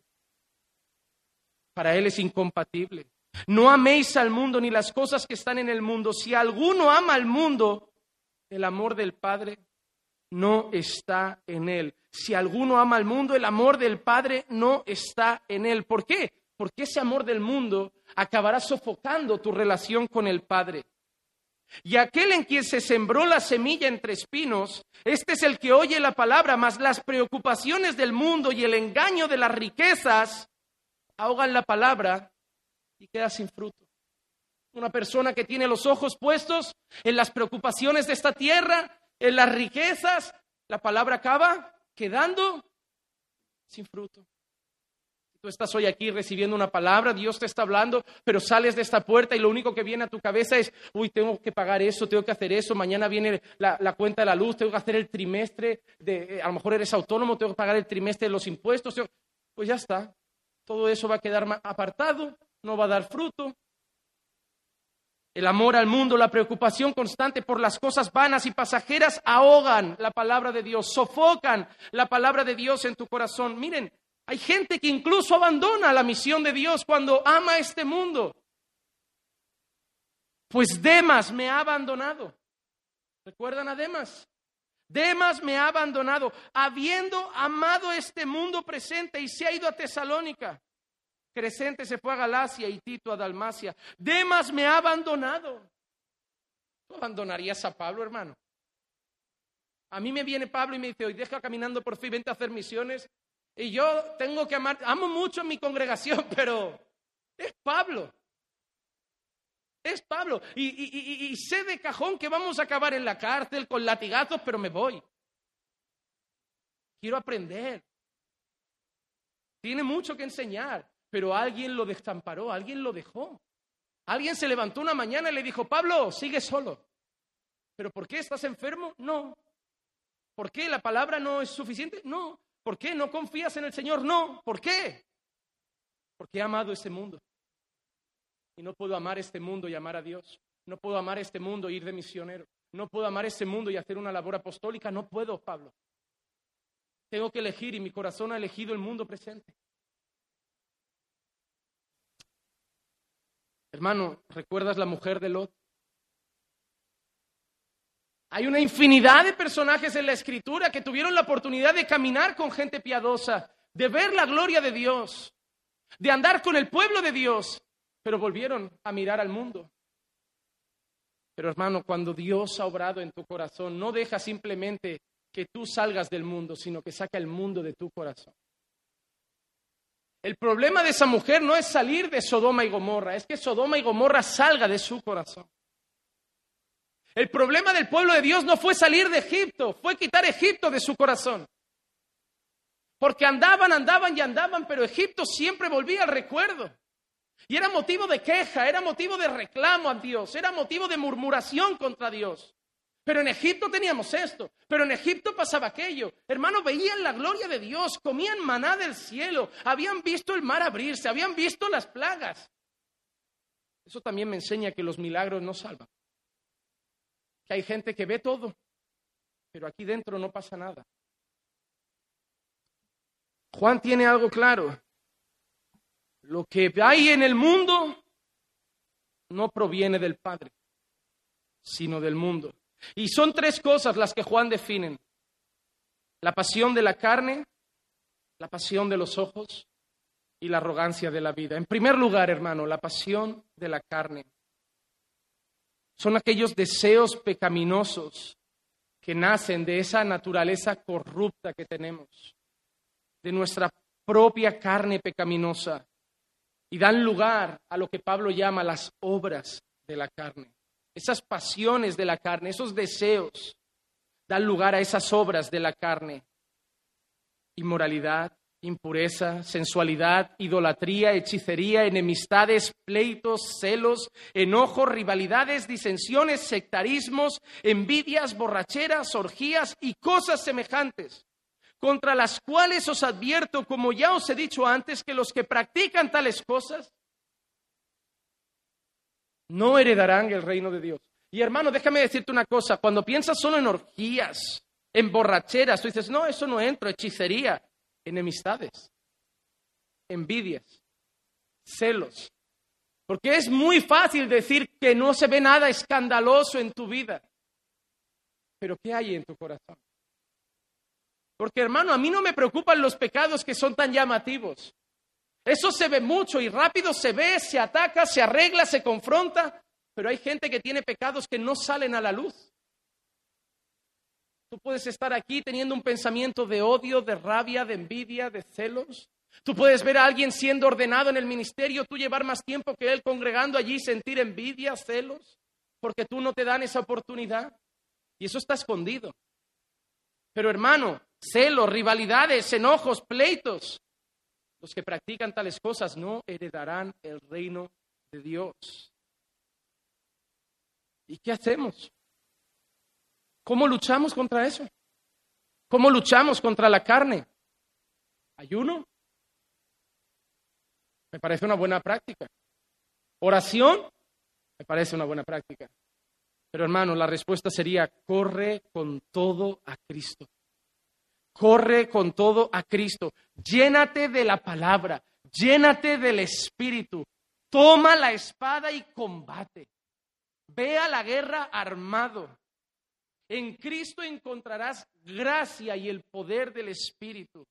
Para Él es incompatible. No améis al mundo ni las cosas que están en el mundo. Si alguno ama al mundo, el amor del Padre no está en él. Si alguno ama al mundo, el amor del Padre no está en él. ¿Por qué? Porque ese amor del mundo acabará sofocando tu relación con el Padre. Y aquel en quien se sembró la semilla entre espinos, este es el que oye la palabra, mas las preocupaciones del mundo y el engaño de las riquezas ahogan la palabra y queda sin fruto. Una persona que tiene los ojos puestos en las preocupaciones de esta tierra, en las riquezas, la palabra acaba quedando sin fruto. Tú estás hoy aquí recibiendo una palabra, Dios te está hablando, pero sales de esta puerta y lo único que viene a tu cabeza es, uy, tengo que pagar eso, tengo que hacer eso, mañana viene la, cuenta de la luz, tengo que hacer el trimestre, de, a lo mejor eres autónomo, tengo que pagar el trimestre de los impuestos, pues ya está, todo eso va a quedar apartado, no va a dar fruto. El amor al mundo, la preocupación constante por las cosas vanas y pasajeras ahogan la palabra de Dios, sofocan la palabra de Dios en tu corazón. Miren, hay gente que incluso abandona la misión de Dios cuando ama este mundo. Pues Demas me ha abandonado. ¿Recuerdan a Demas? Demas me ha abandonado, habiendo amado este mundo presente y se ha ido a Tesalónica. Crescente se fue a Galacia y Tito a Dalmacia. Demas me ha abandonado. ¿Tú abandonarías a Pablo, hermano? A mí me viene Pablo y me dice, hoy deja caminando por fin, vente a hacer misiones. Y yo tengo que amar, amo mucho a mi congregación, (laughs) pero es Pablo. Es Pablo. Y, sé de cajón que vamos a acabar en la cárcel con latigazos, pero me voy. Quiero aprender. Tiene mucho que enseñar pero alguien lo desamparó, alguien lo dejó. Alguien se levantó una mañana y le dijo, Pablo, sigue solo. ¿Pero por qué estás enfermo? No. ¿Por qué la palabra no es suficiente? No. ¿Por qué no confías en el Señor? No. ¿Por qué? Porque he amado este mundo. Y no puedo amar este mundo y amar a Dios. No puedo amar este mundo e ir de misionero. No puedo amar este mundo y hacer una labor apostólica. No puedo, Pablo. Tengo que elegir y mi corazón ha elegido el mundo presente. Hermano, ¿recuerdas la mujer de Lot? Hay una infinidad de personajes en la escritura que tuvieron la oportunidad de caminar con gente piadosa, de ver la gloria de Dios, de andar con el pueblo de Dios, pero volvieron a mirar al mundo. Pero hermano, cuando Dios ha obrado en tu corazón, no deja simplemente que tú salgas del mundo, sino que saca el mundo de tu corazón. El problema de esa mujer no es salir de Sodoma y Gomorra, es que Sodoma y Gomorra salga de su corazón. El problema del pueblo de Dios no fue salir de Egipto, fue quitar Egipto de su corazón. Porque andaban, andaban y andaban, pero Egipto siempre volvía al recuerdo. Y era motivo de queja, era motivo de reclamo a Dios, era motivo de murmuración contra Dios. Pero en Egipto teníamos esto, pero en Egipto pasaba aquello. Hermanos, veían la gloria de Dios, comían maná del cielo, habían visto el mar abrirse, habían visto las plagas. Eso también me enseña que los milagros no salvan. Que hay gente que ve todo, pero aquí dentro no pasa nada. Juan tiene algo claro. Lo que hay en el mundo no proviene del Padre, sino del mundo. Y son tres cosas las que Juan define. La pasión de la carne, la pasión de los ojos y la arrogancia de la vida. En primer lugar, hermano, la pasión de la carne. Son aquellos deseos pecaminosos que nacen de esa naturaleza corrupta que tenemos, de nuestra propia carne pecaminosa, y dan lugar a lo que Pablo llama las obras de la carne esas pasiones de la carne, esos deseos, dan lugar a esas obras de la carne. Inmoralidad, impureza, sensualidad, idolatría, hechicería, enemistades, pleitos, celos, enojos, rivalidades, disensiones, sectarismos, envidias, borracheras, orgías y cosas semejantes, contra las cuales os advierto, como ya os he dicho antes, que los que practican tales cosas no heredarán el reino de Dios. Y hermano, déjame decirte una cosa, cuando piensas solo en orgías, en borracheras, tú dices, no, eso no entro, hechicería, enemistades, envidias, celos. Porque es muy fácil decir que no se ve nada escandaloso en tu vida. Pero ¿qué hay en tu corazón? Porque hermano, a mí no me preocupan los pecados que son tan llamativos. Eso se ve mucho y rápido se ve, se ataca, se arregla, se confronta, pero hay gente que tiene pecados que no salen a la luz. Tú puedes estar aquí teniendo un pensamiento de odio, de rabia, de envidia, de celos. Tú puedes ver a alguien siendo ordenado en el ministerio, tú llevar más tiempo que él congregando allí, sentir envidia, celos, porque tú no te dan esa oportunidad. Y eso está escondido. Pero hermano, celos, rivalidades, enojos, pleitos, los que practican tales cosas no heredarán el reino de Dios. ¿Y qué hacemos? ¿Cómo luchamos contra eso? ¿Cómo luchamos contra la carne? ¿Ayuno? Me parece una buena práctica. ¿Oración? Me parece una buena práctica. Pero hermano, la respuesta sería, corre con todo a Cristo. Corre con todo a Cristo. Llénate de la palabra, llénate del Espíritu. Toma la espada y combate. Ve a la guerra armado. En Cristo encontrarás gracia y el poder del Espíritu.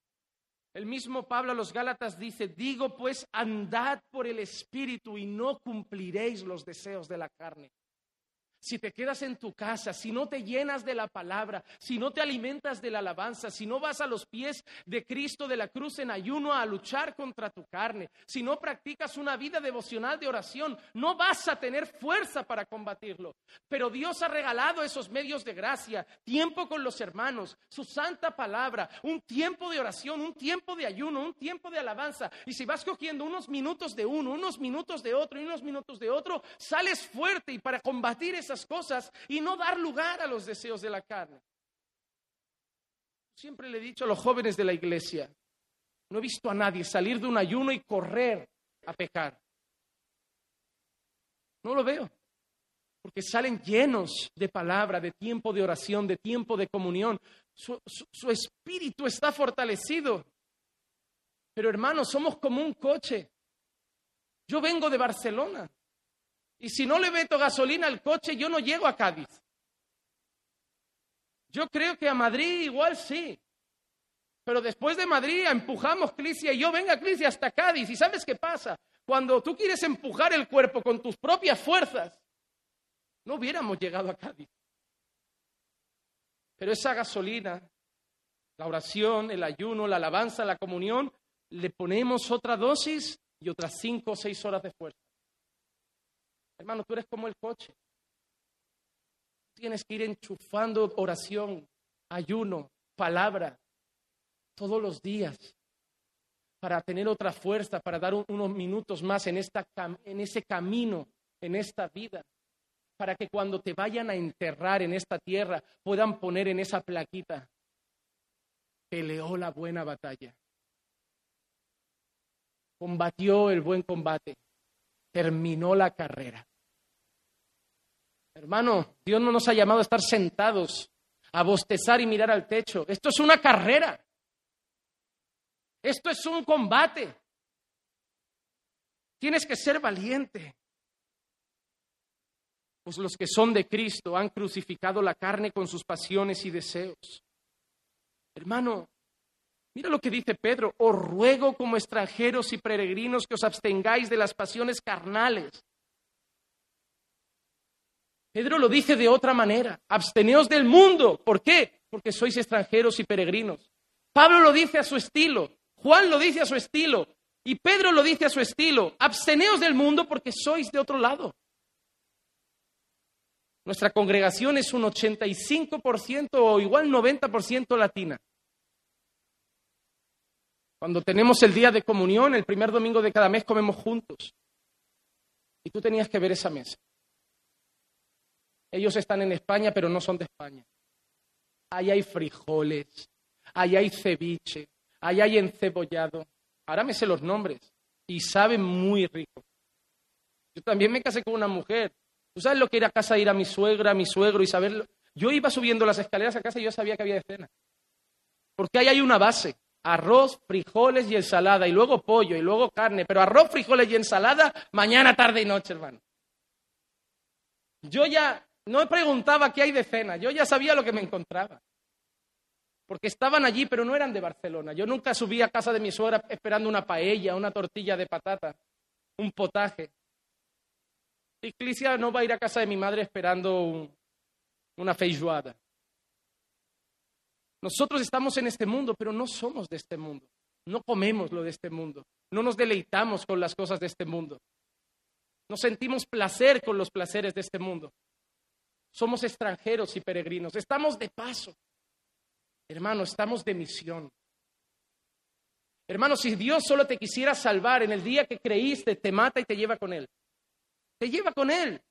El mismo Pablo a los Gálatas dice, digo pues, andad por el Espíritu y no cumpliréis los deseos de la carne si te quedas en tu casa, si no te llenas de la palabra, si no te alimentas de la alabanza, si no vas a los pies de Cristo de la cruz en ayuno a luchar contra tu carne, si no practicas una vida devocional de oración, no vas a tener fuerza para combatirlo. Pero Dios ha regalado esos medios de gracia, tiempo con los hermanos, su santa palabra, un tiempo de oración, un tiempo de ayuno, un tiempo de alabanza. Y si vas cogiendo unos minutos de uno, unos minutos de otro y unos minutos de otro, sales fuerte y para combatir esa cosas y no dar lugar a los deseos de la carne. Siempre le he dicho a los jóvenes de la iglesia, no he visto a nadie salir de un ayuno y correr a pecar. No lo veo, porque salen llenos de palabra, de tiempo de oración, de tiempo de comunión. Su, su espíritu está fortalecido. Pero hermanos, somos como un coche. Yo vengo de Barcelona. Y si no le meto gasolina al coche, yo no llego a Cádiz. Yo creo que a Madrid igual sí. Pero después de Madrid empujamos Clicia y yo venga Clicia hasta Cádiz. ¿Y sabes qué pasa? Cuando tú quieres empujar el cuerpo con tus propias fuerzas, no hubiéramos llegado a Cádiz. Pero esa gasolina, la oración, el ayuno, la alabanza, la comunión, le ponemos otra dosis y otras cinco o seis horas de fuerza. Hermano, tú eres como el coche. Tienes que ir enchufando oración, ayuno, palabra, todos los días, para tener otra fuerza, para dar unos minutos más en, esta, en ese camino, en esta vida, para que cuando te vayan a enterrar en esta tierra puedan poner en esa plaquita, peleó la buena batalla, combatió el buen combate, terminó la carrera. Hermano, Dios no nos ha llamado a estar sentados, a bostezar y mirar al techo. Esto es una carrera. Esto es un combate. Tienes que ser valiente. Pues los que son de Cristo han crucificado la carne con sus pasiones y deseos. Hermano, Mira lo que dice Pedro, os ruego como extranjeros y peregrinos que os abstengáis de las pasiones carnales. Pedro lo dice de otra manera, absteneos del mundo. ¿Por qué? Porque sois extranjeros y peregrinos. Pablo lo dice a su estilo, Juan lo dice a su estilo y Pedro lo dice a su estilo, absteneos del mundo porque sois de otro lado. Nuestra congregación es un 85% o igual 90% latina. Cuando tenemos el día de comunión, el primer domingo de cada mes comemos juntos. Y tú tenías que ver esa mesa. Ellos están en España, pero no son de España. Ahí hay frijoles, ahí hay ceviche, ahí hay encebollado. Ahora me sé los nombres y saben muy rico. Yo también me casé con una mujer ¿Tú sabes lo que ir a casa, ir a mi suegra, a mi suegro y saberlo? Yo iba subiendo las escaleras a casa y yo sabía que había de cena. Porque ahí hay una base. Arroz, frijoles y ensalada, y luego pollo, y luego carne, pero arroz, frijoles y ensalada mañana, tarde y noche, hermano. Yo ya no preguntaba qué hay de cena, yo ya sabía lo que me encontraba. Porque estaban allí, pero no eran de Barcelona. Yo nunca subí a casa de mi suegra esperando una paella, una tortilla de patata, un potaje. Iglesia no va a ir a casa de mi madre esperando una feijoada. Nosotros estamos en este mundo, pero no somos de este mundo. No comemos lo de este mundo. No nos deleitamos con las cosas de este mundo. No sentimos placer con los placeres de este mundo. Somos extranjeros y peregrinos. Estamos de paso. Hermano, estamos de misión. Hermano, si Dios solo te quisiera salvar en el día que creíste, te mata y te lleva con Él. Te lleva con Él.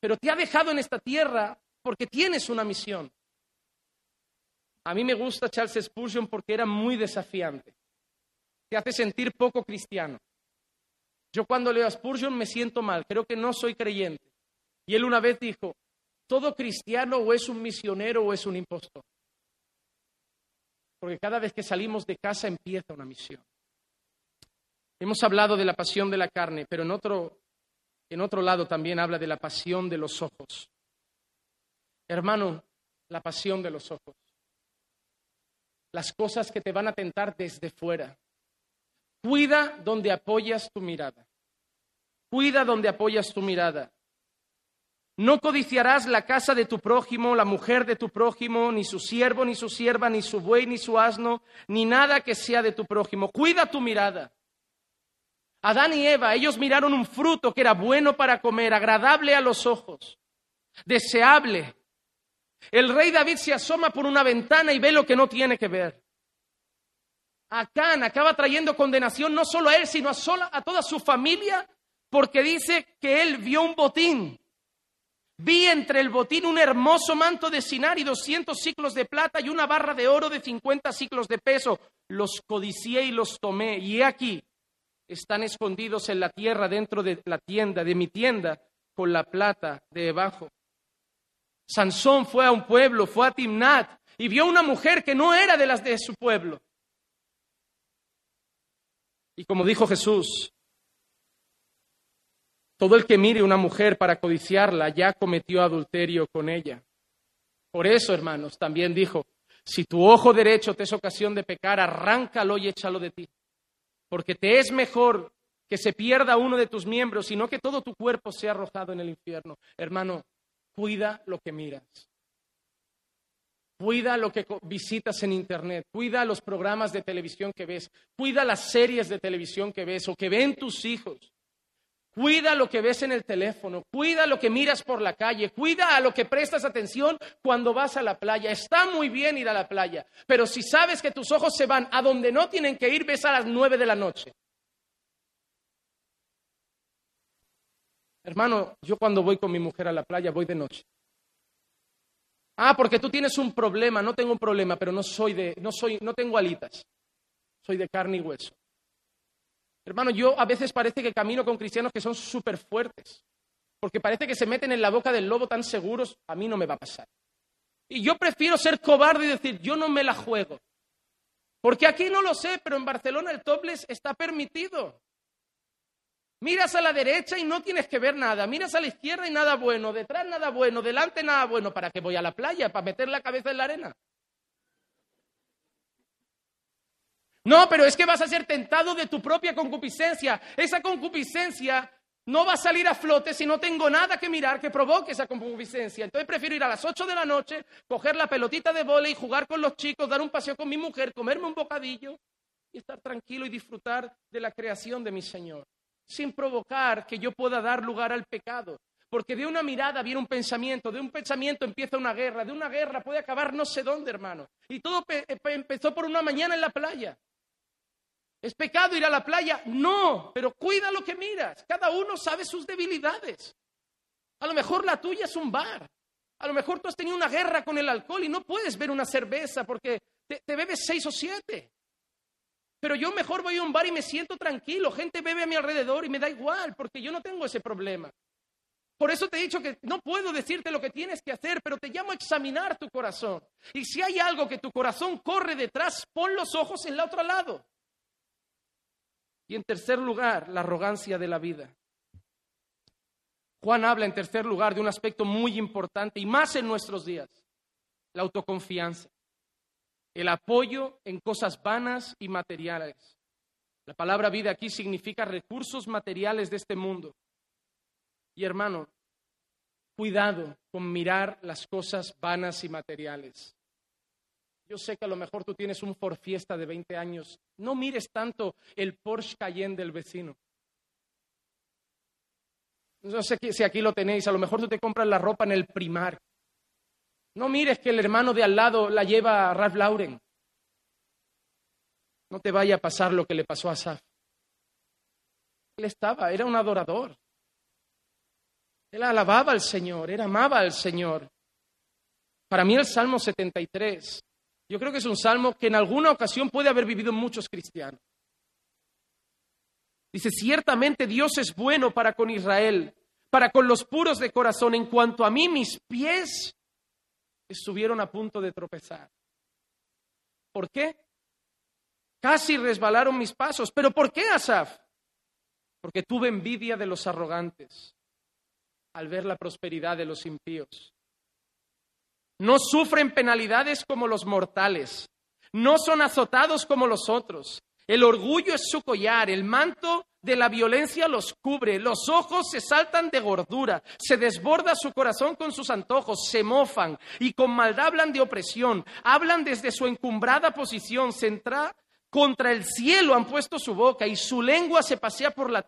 Pero te ha dejado en esta tierra porque tienes una misión. A mí me gusta Charles Spurgeon porque era muy desafiante. Te hace sentir poco cristiano. Yo cuando leo a Spurgeon me siento mal, creo que no soy creyente. Y él una vez dijo, todo cristiano o es un misionero o es un impostor. Porque cada vez que salimos de casa empieza una misión. Hemos hablado de la pasión de la carne, pero en otro, en otro lado también habla de la pasión de los ojos. Hermano, la pasión de los ojos las cosas que te van a tentar desde fuera. Cuida donde apoyas tu mirada. Cuida donde apoyas tu mirada. No codiciarás la casa de tu prójimo, la mujer de tu prójimo, ni su siervo, ni su sierva, ni su buey, ni su asno, ni nada que sea de tu prójimo. Cuida tu mirada. Adán y Eva, ellos miraron un fruto que era bueno para comer, agradable a los ojos, deseable, el rey David se asoma por una ventana y ve lo que no tiene que ver. Acán acaba trayendo condenación no solo a él, sino a, a toda su familia, porque dice que él vio un botín. Vi entre el botín un hermoso manto de sinar y doscientos ciclos de plata y una barra de oro de cincuenta ciclos de peso. Los codicié y los tomé. Y he aquí, están escondidos en la tierra dentro de la tienda, de mi tienda, con la plata debajo. Sansón fue a un pueblo, fue a Timnat y vio una mujer que no era de las de su pueblo. Y como dijo Jesús, todo el que mire una mujer para codiciarla ya cometió adulterio con ella. Por eso, hermanos, también dijo, si tu ojo derecho te es ocasión de pecar, arráncalo y échalo de ti. Porque te es mejor que se pierda uno de tus miembros, sino que todo tu cuerpo sea arrojado en el infierno. Hermano, Cuida lo que miras. Cuida lo que visitas en Internet. Cuida los programas de televisión que ves. Cuida las series de televisión que ves o que ven tus hijos. Cuida lo que ves en el teléfono. Cuida lo que miras por la calle. Cuida a lo que prestas atención cuando vas a la playa. Está muy bien ir a la playa. Pero si sabes que tus ojos se van a donde no tienen que ir, ves a las nueve de la noche. Hermano, yo cuando voy con mi mujer a la playa voy de noche. Ah, porque tú tienes un problema, no tengo un problema, pero no soy de, no soy, no tengo alitas. Soy de carne y hueso. Hermano, yo a veces parece que camino con cristianos que son súper fuertes, porque parece que se meten en la boca del lobo tan seguros, a mí no me va a pasar. Y yo prefiero ser cobarde y decir, yo no me la juego. Porque aquí no lo sé, pero en Barcelona el topless está permitido. Miras a la derecha y no tienes que ver nada. Miras a la izquierda y nada bueno. Detrás nada bueno. Delante nada bueno. ¿Para qué voy a la playa? ¿Para meter la cabeza en la arena? No, pero es que vas a ser tentado de tu propia concupiscencia. Esa concupiscencia no va a salir a flote si no tengo nada que mirar que provoque esa concupiscencia. Entonces prefiero ir a las 8 de la noche, coger la pelotita de y jugar con los chicos, dar un paseo con mi mujer, comerme un bocadillo y estar tranquilo y disfrutar de la creación de mi Señor sin provocar que yo pueda dar lugar al pecado. Porque de una mirada viene un pensamiento, de un pensamiento empieza una guerra, de una guerra puede acabar no sé dónde, hermano. Y todo eh, empezó por una mañana en la playa. ¿Es pecado ir a la playa? No, pero cuida lo que miras. Cada uno sabe sus debilidades. A lo mejor la tuya es un bar. A lo mejor tú has tenido una guerra con el alcohol y no puedes ver una cerveza porque te, bebes seis o siete. Pero yo mejor voy a un bar y me siento tranquilo. Gente bebe a mi alrededor y me da igual porque yo no tengo ese problema. Por eso te he dicho que no puedo decirte lo que tienes que hacer, pero te llamo a examinar tu corazón. Y si hay algo que tu corazón corre detrás, pon los ojos en el otro lado. Y en tercer lugar, la arrogancia de la vida. Juan habla en tercer lugar de un aspecto muy importante y más en nuestros días, la autoconfianza, el apoyo en cosas vanas y materiales. La palabra vida aquí significa recursos materiales de este mundo. Y hermano, cuidado con mirar las cosas vanas y materiales. Yo sé que a lo mejor tú tienes un Ford Fiesta de 20 años. No mires tanto el Porsche Cayenne del vecino. No sé si aquí lo tenéis. A lo mejor tú te compras la ropa en el primar. No mires que el hermano de al lado la lleva a Ralph Lauren. No te vaya a pasar lo que le pasó a Saf. Él estaba, era un adorador. Él alababa al Señor, él amaba al Señor. Para mí el Salmo 73, yo creo que es un salmo que en alguna ocasión puede haber vivido muchos cristianos. Dice, ciertamente Dios es bueno para con Israel, para con los puros de corazón. En cuanto a mí, mis pies estuvieron a punto de tropezar. ¿Por qué? Casi resbalaron mis pasos. ¿Pero por qué, Asaf? Porque tuve envidia de los arrogantes al ver la prosperidad de los impíos. No sufren penalidades como los mortales, no son azotados como los otros. El orgullo es su collar, el manto de la violencia los cubre, los ojos se saltan de gordura, se desborda su corazón con sus antojos, se mofan y con maldad hablan de opresión, hablan desde su encumbrada posición, centra, contra el cielo han puesto su boca y su lengua se pasea por la,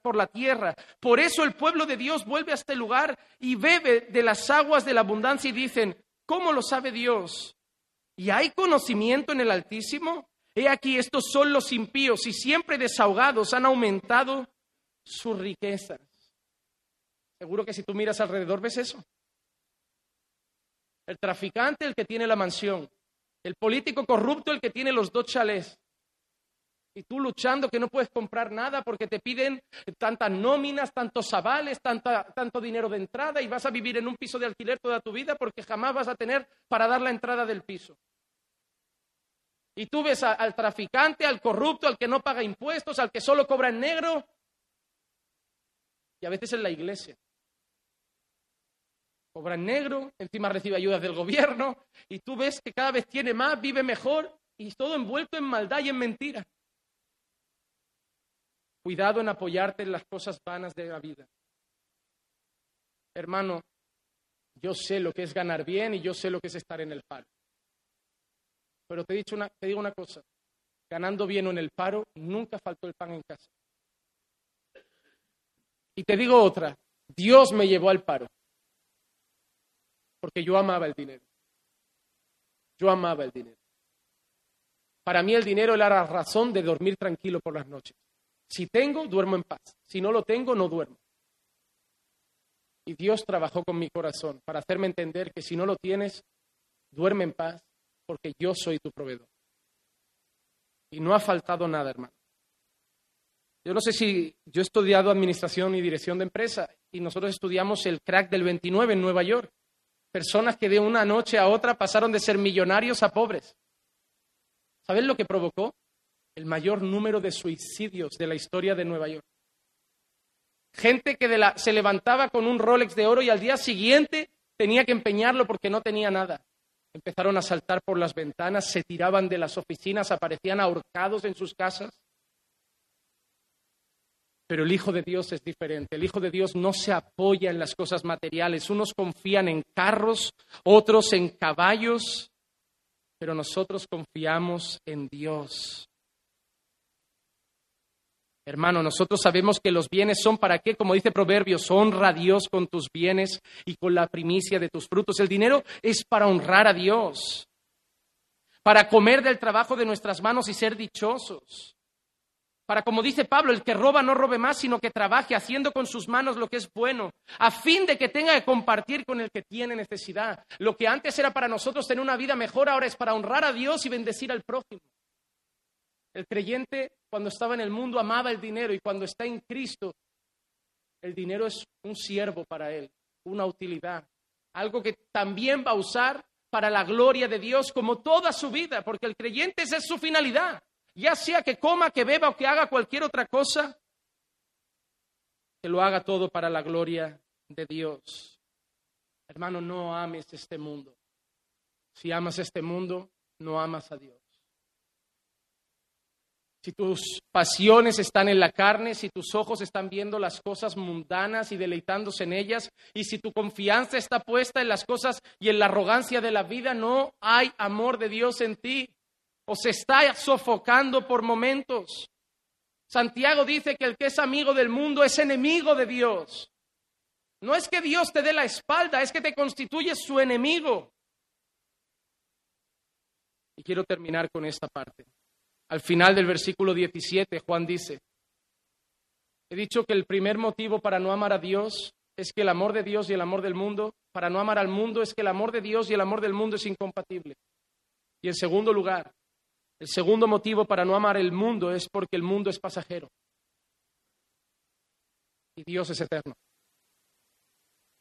por la, tierra. Por eso el pueblo de Dios vuelve a este lugar y bebe de las aguas de la abundancia y dicen, ¿cómo lo sabe Dios? ¿Y hay conocimiento en el Altísimo? He aquí, estos son los impíos y siempre desahogados han aumentado sus riquezas. Seguro que si tú miras alrededor ves eso. El traficante, el que tiene la mansión. El político corrupto, el que tiene los dos chalés. Y tú luchando que no puedes comprar nada porque te piden tantas nóminas, tantos avales, tanto dinero de entrada y vas a vivir en un piso de alquiler toda tu vida porque jamás vas a tener para dar la entrada del piso. Y tú ves al traficante, al corrupto, al que no paga impuestos, al que solo cobra en negro. Y a veces en la iglesia. Cobra en negro, encima recibe ayudas del gobierno. Y tú ves que cada vez tiene más, vive mejor y todo envuelto en maldad y en mentira. Cuidado en apoyarte en las cosas vanas de la vida. Hermano, yo sé lo que es ganar bien y yo sé lo que es estar en el paro. Pero te, dicho una, te digo una cosa, ganando bien o en el paro, nunca faltó el pan en casa. Y te digo otra, Dios me llevó al paro, porque yo amaba el dinero. Yo amaba el dinero. Para mí el dinero era la razón de dormir tranquilo por las noches. Si tengo, duermo en paz. Si no lo tengo, no duermo. Y Dios trabajó con mi corazón para hacerme entender que si no lo tienes, duerme en paz porque yo soy tu proveedor. Y no ha faltado nada, hermano. Yo no sé si yo he estudiado administración y dirección de empresa y nosotros estudiamos el crack del 29 en Nueva York. Personas que de una noche a otra pasaron de ser millonarios a pobres. ¿Saben lo que provocó? El mayor número de suicidios de la historia de Nueva York. Gente que se levantaba con un Rolex de oro y al día siguiente tenía que empeñarlo porque no tenía nada. Empezaron a saltar por las ventanas, se tiraban de las oficinas, aparecían ahorcados en sus casas. Pero el Hijo de Dios es diferente. El Hijo de Dios no se apoya en las cosas materiales. Unos confían en carros, otros en caballos, pero nosotros confiamos en Dios. Hermano, nosotros sabemos que los bienes son para qué, como dice Proverbios, honra a Dios con tus bienes y con la primicia de tus frutos. El dinero es para honrar a Dios, para comer del trabajo de nuestras manos y ser dichosos. Para, como dice Pablo, el que roba no robe más, sino que trabaje haciendo con sus manos lo que es bueno, a fin de que tenga que compartir con el que tiene necesidad. Lo que antes era para nosotros tener una vida mejor, ahora es para honrar a Dios y bendecir al prójimo. El creyente cuando estaba en el mundo amaba el dinero y cuando está en Cristo El dinero es un siervo para él, una utilidad, algo que también va a usar para la gloria de Dios como toda su vida, porque el creyente es su finalidad, ya sea que coma, que beba o que haga cualquier otra cosa, que lo haga todo para la gloria de Dios. Hermano, no ames este mundo. Si amas este mundo, no amas a Dios. Si tus pasiones están en la carne, si tus ojos están viendo las cosas mundanas y deleitándose en ellas, y si tu confianza está puesta en las cosas y en la arrogancia de la vida, no hay amor de Dios en ti, o se está sofocando por momentos. Santiago dice que el que es amigo del mundo es enemigo de Dios. No es que Dios te dé la espalda, es que te constituye su enemigo. Y quiero terminar con esta parte. Al final del versículo 17, Juan dice, he dicho que el primer motivo para no amar a Dios es que el amor de Dios y el amor del mundo, para no amar al mundo es que el amor de Dios y el amor del mundo es incompatible. Y en segundo lugar, el segundo motivo para no amar el mundo es porque el mundo es pasajero y Dios es eterno.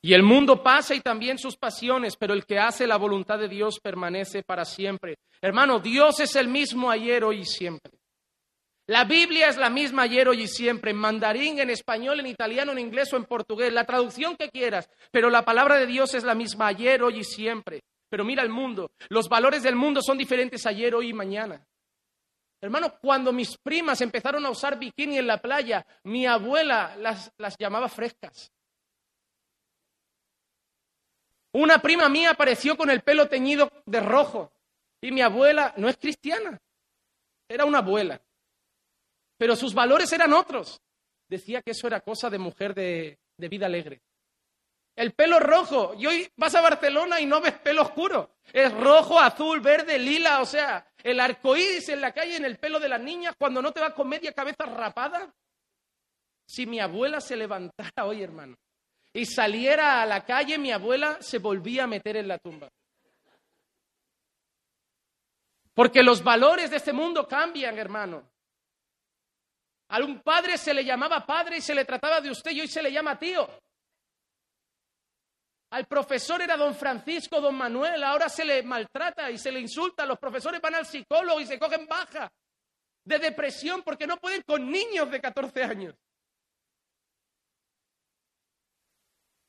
Y el mundo pasa y también sus pasiones, pero el que hace la voluntad de Dios permanece para siempre. Hermano, Dios es el mismo ayer, hoy y siempre. La Biblia es la misma ayer, hoy y siempre, en mandarín, en español, en italiano, en inglés o en portugués, la traducción que quieras, pero la palabra de Dios es la misma ayer, hoy y siempre. Pero mira el mundo, los valores del mundo son diferentes ayer, hoy y mañana. Hermano, cuando mis primas empezaron a usar bikini en la playa, mi abuela las, las llamaba frescas. Una prima mía apareció con el pelo teñido de rojo y mi abuela no es cristiana, era una abuela, pero sus valores eran otros. Decía que eso era cosa de mujer de, vida alegre. El pelo rojo, y hoy vas a Barcelona y no ves pelo oscuro, es rojo, azul, verde, lila, o sea, el arcoíris en la calle en el pelo de las niñas cuando no te vas con media cabeza rapada. Si mi abuela se levantara hoy, hermano, y saliera a la calle, mi abuela se volvía a meter en la tumba. Porque los valores de este mundo cambian, hermano. A un padre se le llamaba padre y se le trataba de usted y hoy se le llama tío. Al profesor era don Francisco, don Manuel, ahora se le maltrata y se le insulta. Los profesores van al psicólogo y se cogen baja de depresión porque no pueden con niños de 14 años.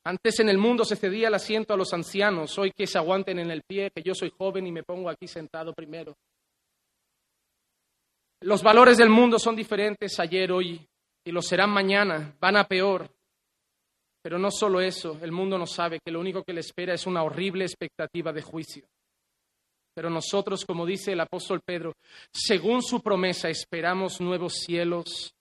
Antes en el mundo se cedía el asiento a los ancianos, hoy que se aguanten en el pie, que yo soy joven y me pongo aquí sentado primero. Los valores del mundo son diferentes ayer, hoy y lo serán mañana, van a peor. Pero no solo eso, el mundo no sabe que lo único que le espera es una horrible expectativa de juicio. Pero nosotros, como dice el apóstol Pedro, según su promesa esperamos nuevos cielos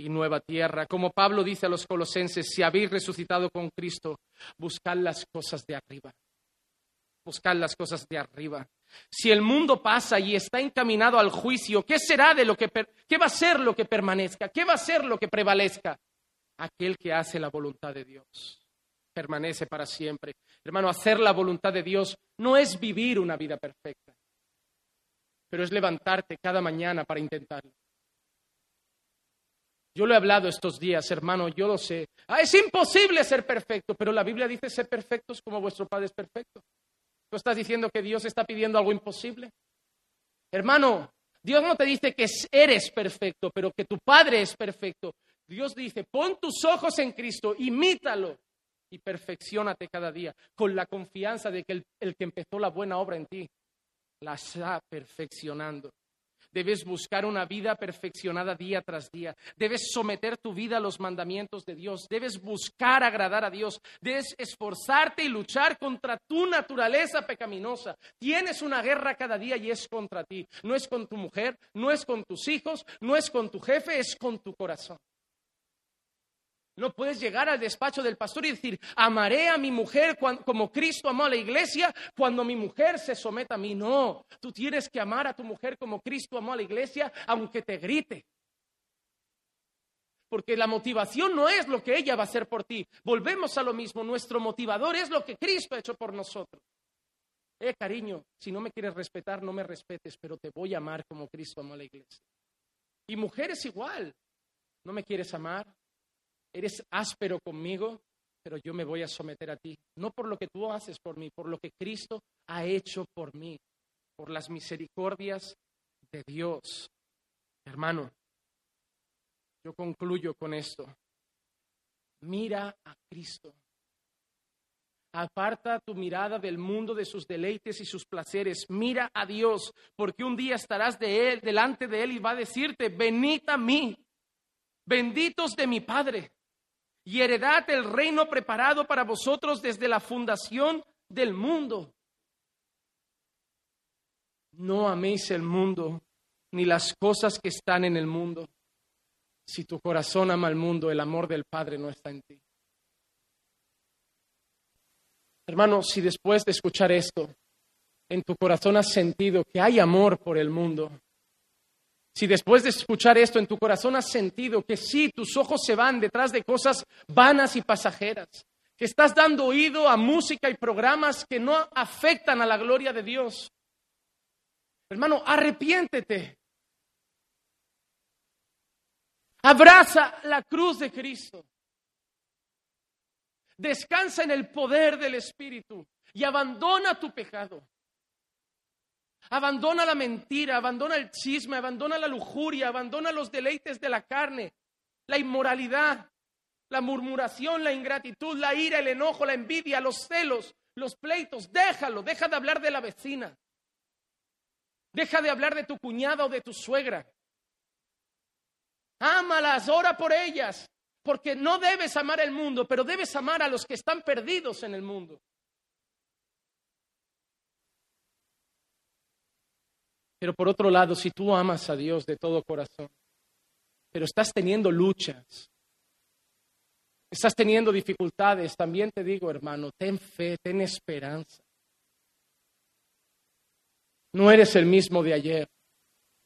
y nueva tierra. Como Pablo dice a los colosenses, si habéis resucitado con Cristo, buscad las cosas de arriba. Buscad las cosas de arriba. Si el mundo pasa y está encaminado al juicio, ¿qué será de lo que qué va a ser lo que permanezca? ¿Qué va a ser lo que prevalezca? Aquel que hace la voluntad de Dios permanece para siempre. Hermano, hacer la voluntad de Dios no es vivir una vida perfecta, pero es levantarte cada mañana para intentarlo. Yo lo he hablado estos días, hermano, yo lo sé. Ah, es imposible ser perfecto, pero la Biblia dice ser perfectos como vuestro Padre es perfecto. ¿Tú estás diciendo que Dios está pidiendo algo imposible? Hermano, Dios no te dice que eres perfecto, pero que tu Padre es perfecto. Dios dice, pon tus ojos en Cristo, imítalo y perfeccionate cada día con la confianza de que el, el que empezó la buena obra en ti la está perfeccionando. Debes buscar una vida perfeccionada día tras día. Debes someter tu vida a los mandamientos de Dios. Debes buscar agradar a Dios. Debes esforzarte y luchar contra tu naturaleza pecaminosa. Tienes una guerra cada día y es contra ti. No es con tu mujer, no es con tus hijos, no es con tu jefe, es con tu corazón. No puedes llegar al despacho del pastor y decir, amaré a mi mujer como Cristo amó a la iglesia cuando mi mujer se someta a mí. No, tú tienes que amar a tu mujer como Cristo amó a la iglesia, aunque te grite. Porque la motivación no es lo que ella va a hacer por ti. Volvemos a lo mismo, nuestro motivador es lo que Cristo ha hecho por nosotros. Eh, cariño, si no me quieres respetar, no me respetes, pero te voy a amar como Cristo amó a la iglesia. Y mujer es igual. ¿No me quieres amar? Eres áspero conmigo, pero yo me voy a someter a ti, no por lo que tú haces por mí, por lo que Cristo ha hecho por mí, por las misericordias de Dios. Hermano, yo concluyo con esto. Mira a Cristo. Aparta tu mirada del mundo de sus deleites y sus placeres. Mira a Dios, porque un día estarás de él, delante de él y va a decirte, venid a mí, benditos de mi Padre, y heredad el reino preparado para vosotros desde la fundación del mundo. No améis el mundo, ni las cosas que están en el mundo. Si tu corazón ama al mundo, el amor del Padre no está en ti. Hermano, si después de escuchar esto, en tu corazón has sentido que hay amor por el mundo, si después de escuchar esto en tu corazón has sentido que sí, tus ojos se van detrás de cosas vanas y pasajeras, que estás dando oído a música y programas que no afectan a la gloria de Dios, hermano, arrepiéntete. Abraza la cruz de Cristo. Descansa en el poder del Espíritu y abandona tu pecado. Abandona la mentira, abandona el chisme, abandona la lujuria, abandona los deleites de la carne, la inmoralidad, la murmuración, la ingratitud, la ira, el enojo, la envidia, los celos, los pleitos. Déjalo, deja de hablar de la vecina. Deja de hablar de tu cuñada o de tu suegra. Ámalas, ora por ellas, porque no debes amar el mundo, pero debes amar a los que están perdidos en el mundo. Pero por otro lado, si tú amas a Dios de todo corazón, pero estás teniendo luchas, estás teniendo dificultades, también te digo, hermano, ten fe, ten esperanza. No eres el mismo de ayer,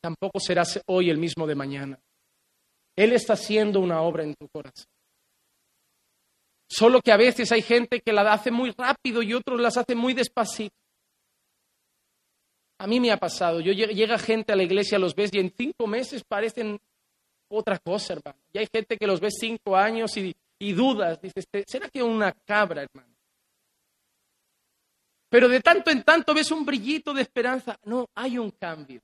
tampoco serás hoy el mismo de mañana. Él está haciendo una obra en tu corazón. Solo que a veces hay gente que la hace muy rápido y otros las hace muy despacito. A mí me ha pasado. Yo llega gente a la iglesia, los ves y en cinco meses parecen otra cosa, hermano. Y hay gente que los ves cinco años y, y dudas. Dices, ¿será que una cabra, hermano? Pero de tanto en tanto ves un brillito de esperanza. No, hay un cambio.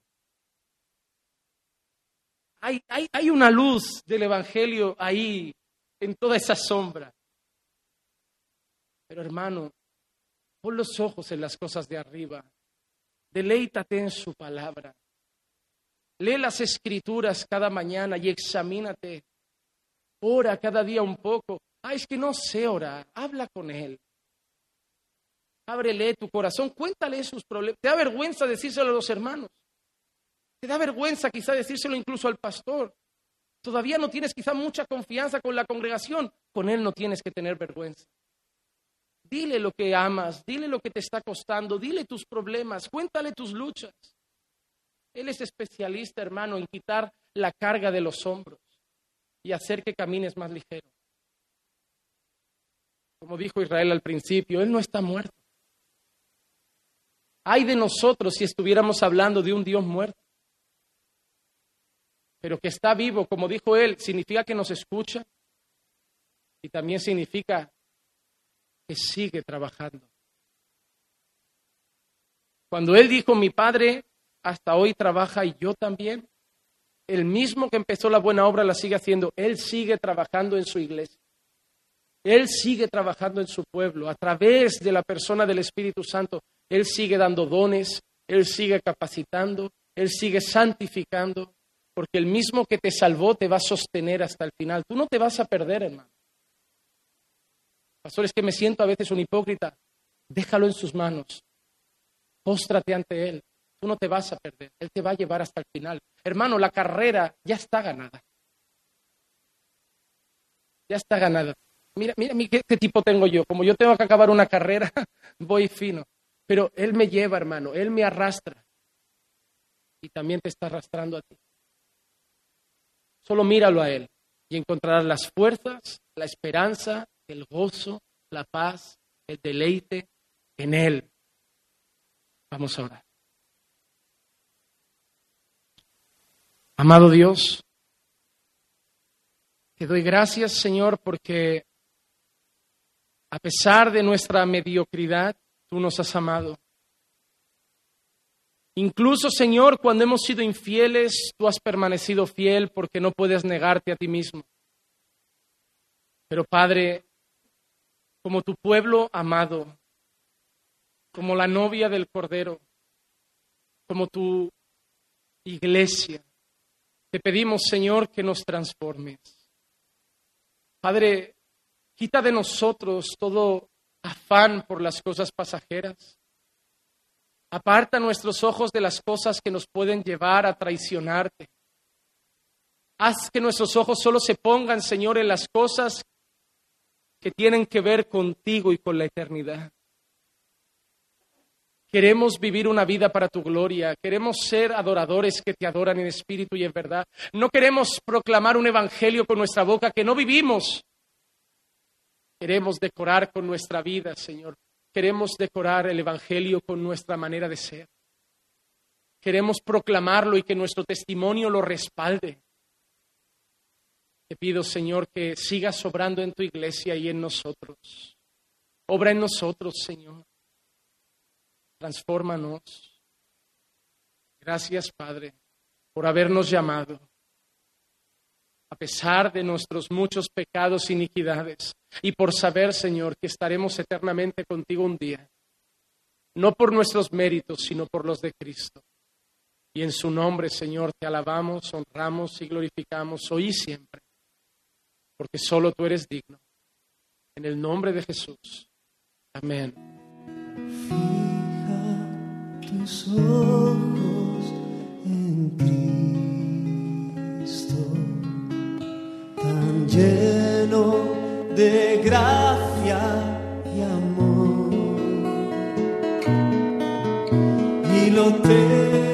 Hay, hay, una luz del Evangelio ahí, en toda esa sombra. Pero hermano, pon los ojos en las cosas de arriba. Deleítate en su palabra. Lee las escrituras cada mañana y examínate. Ora cada día un poco. Ah, es que no sé orar. Habla con él. Ábrele tu corazón. Cuéntale sus problemas. Te da vergüenza decírselo a los hermanos. Te da vergüenza quizá decírselo incluso al pastor. Todavía no tienes quizá mucha confianza con la congregación. Con él no tienes que tener vergüenza. Dile lo que amas, dile lo que te está costando, dile tus problemas, cuéntale tus luchas. Él es especialista, hermano, en quitar la carga de los hombros y hacer que camines más ligero. Como dijo Israel al principio, Él no está muerto. Ay de nosotros si estuviéramos hablando de un Dios muerto pero que está vivo, como dijo él, significa que nos escucha y también significa sigue trabajando. Cuando él dijo, mi padre hasta hoy trabaja y yo también, el mismo que empezó la buena obra la sigue haciendo, él sigue trabajando en su iglesia. Él sigue trabajando en su pueblo a través de la persona del Espíritu Santo. Él sigue dando dones, Él sigue capacitando, Él sigue santificando, porque el mismo que te salvó te va a sostener hasta el final. Tú no te vas a perder, hermano. Pastor, es que me siento a veces un hipócrita. Déjalo en sus manos. Póstrate ante Él. Tú no te vas a perder. Él te va a llevar hasta el final. Hermano, la carrera ya está ganada. Ya está ganada. Mira, mira, qué, qué tipo tengo yo. Como yo tengo que acabar una carrera, (laughs) voy fino. Pero Él me lleva, hermano. Él me arrastra. Y también te está arrastrando a ti. Solo míralo a Él y encontrarás las fuerzas, la esperanza, el gozo, la paz, el deleite en Él. Vamos a orar. Amado Dios, Te doy gracias, Señor, porque a pesar de nuestra mediocridad, tú nos has amado. Incluso, Señor, cuando hemos sido infieles, tú has permanecido fiel porque no puedes negarte a ti mismo. Pero, Padre, como tu pueblo amado, como la novia del Cordero, como tu iglesia, te pedimos, Señor, que nos transformes. Padre, quita de nosotros todo afán por las cosas pasajeras. Aparta nuestros ojos de las cosas que nos pueden llevar a traicionarte. Haz que nuestros ojos solo se pongan, Señor, en las cosas que tienen que ver contigo y con la eternidad. Queremos vivir una vida para tu gloria. Queremos ser adoradores que te adoran en espíritu y en verdad. No queremos proclamar un evangelio con nuestra boca que no vivimos. Queremos decorar con nuestra vida, Señor. Queremos decorar el evangelio con nuestra manera de ser. Queremos proclamarlo y que nuestro testimonio lo respalde. Te pido, Señor, que sigas sobrando en tu iglesia y en nosotros. Obra en nosotros, Señor transfórmanos. Gracias, Padre, por habernos llamado, a pesar de nuestros muchos pecados e iniquidades, y por saber, Señor, que estaremos eternamente contigo un día, no por nuestros méritos, sino por los de Cristo. Y en su nombre, Señor, te alabamos, honramos y glorificamos hoy y siempre, porque solo tú eres digno. En el nombre de Jesús. Amén tus ojos en Cristo, tan lleno de gracia y amor. Y lo terrenal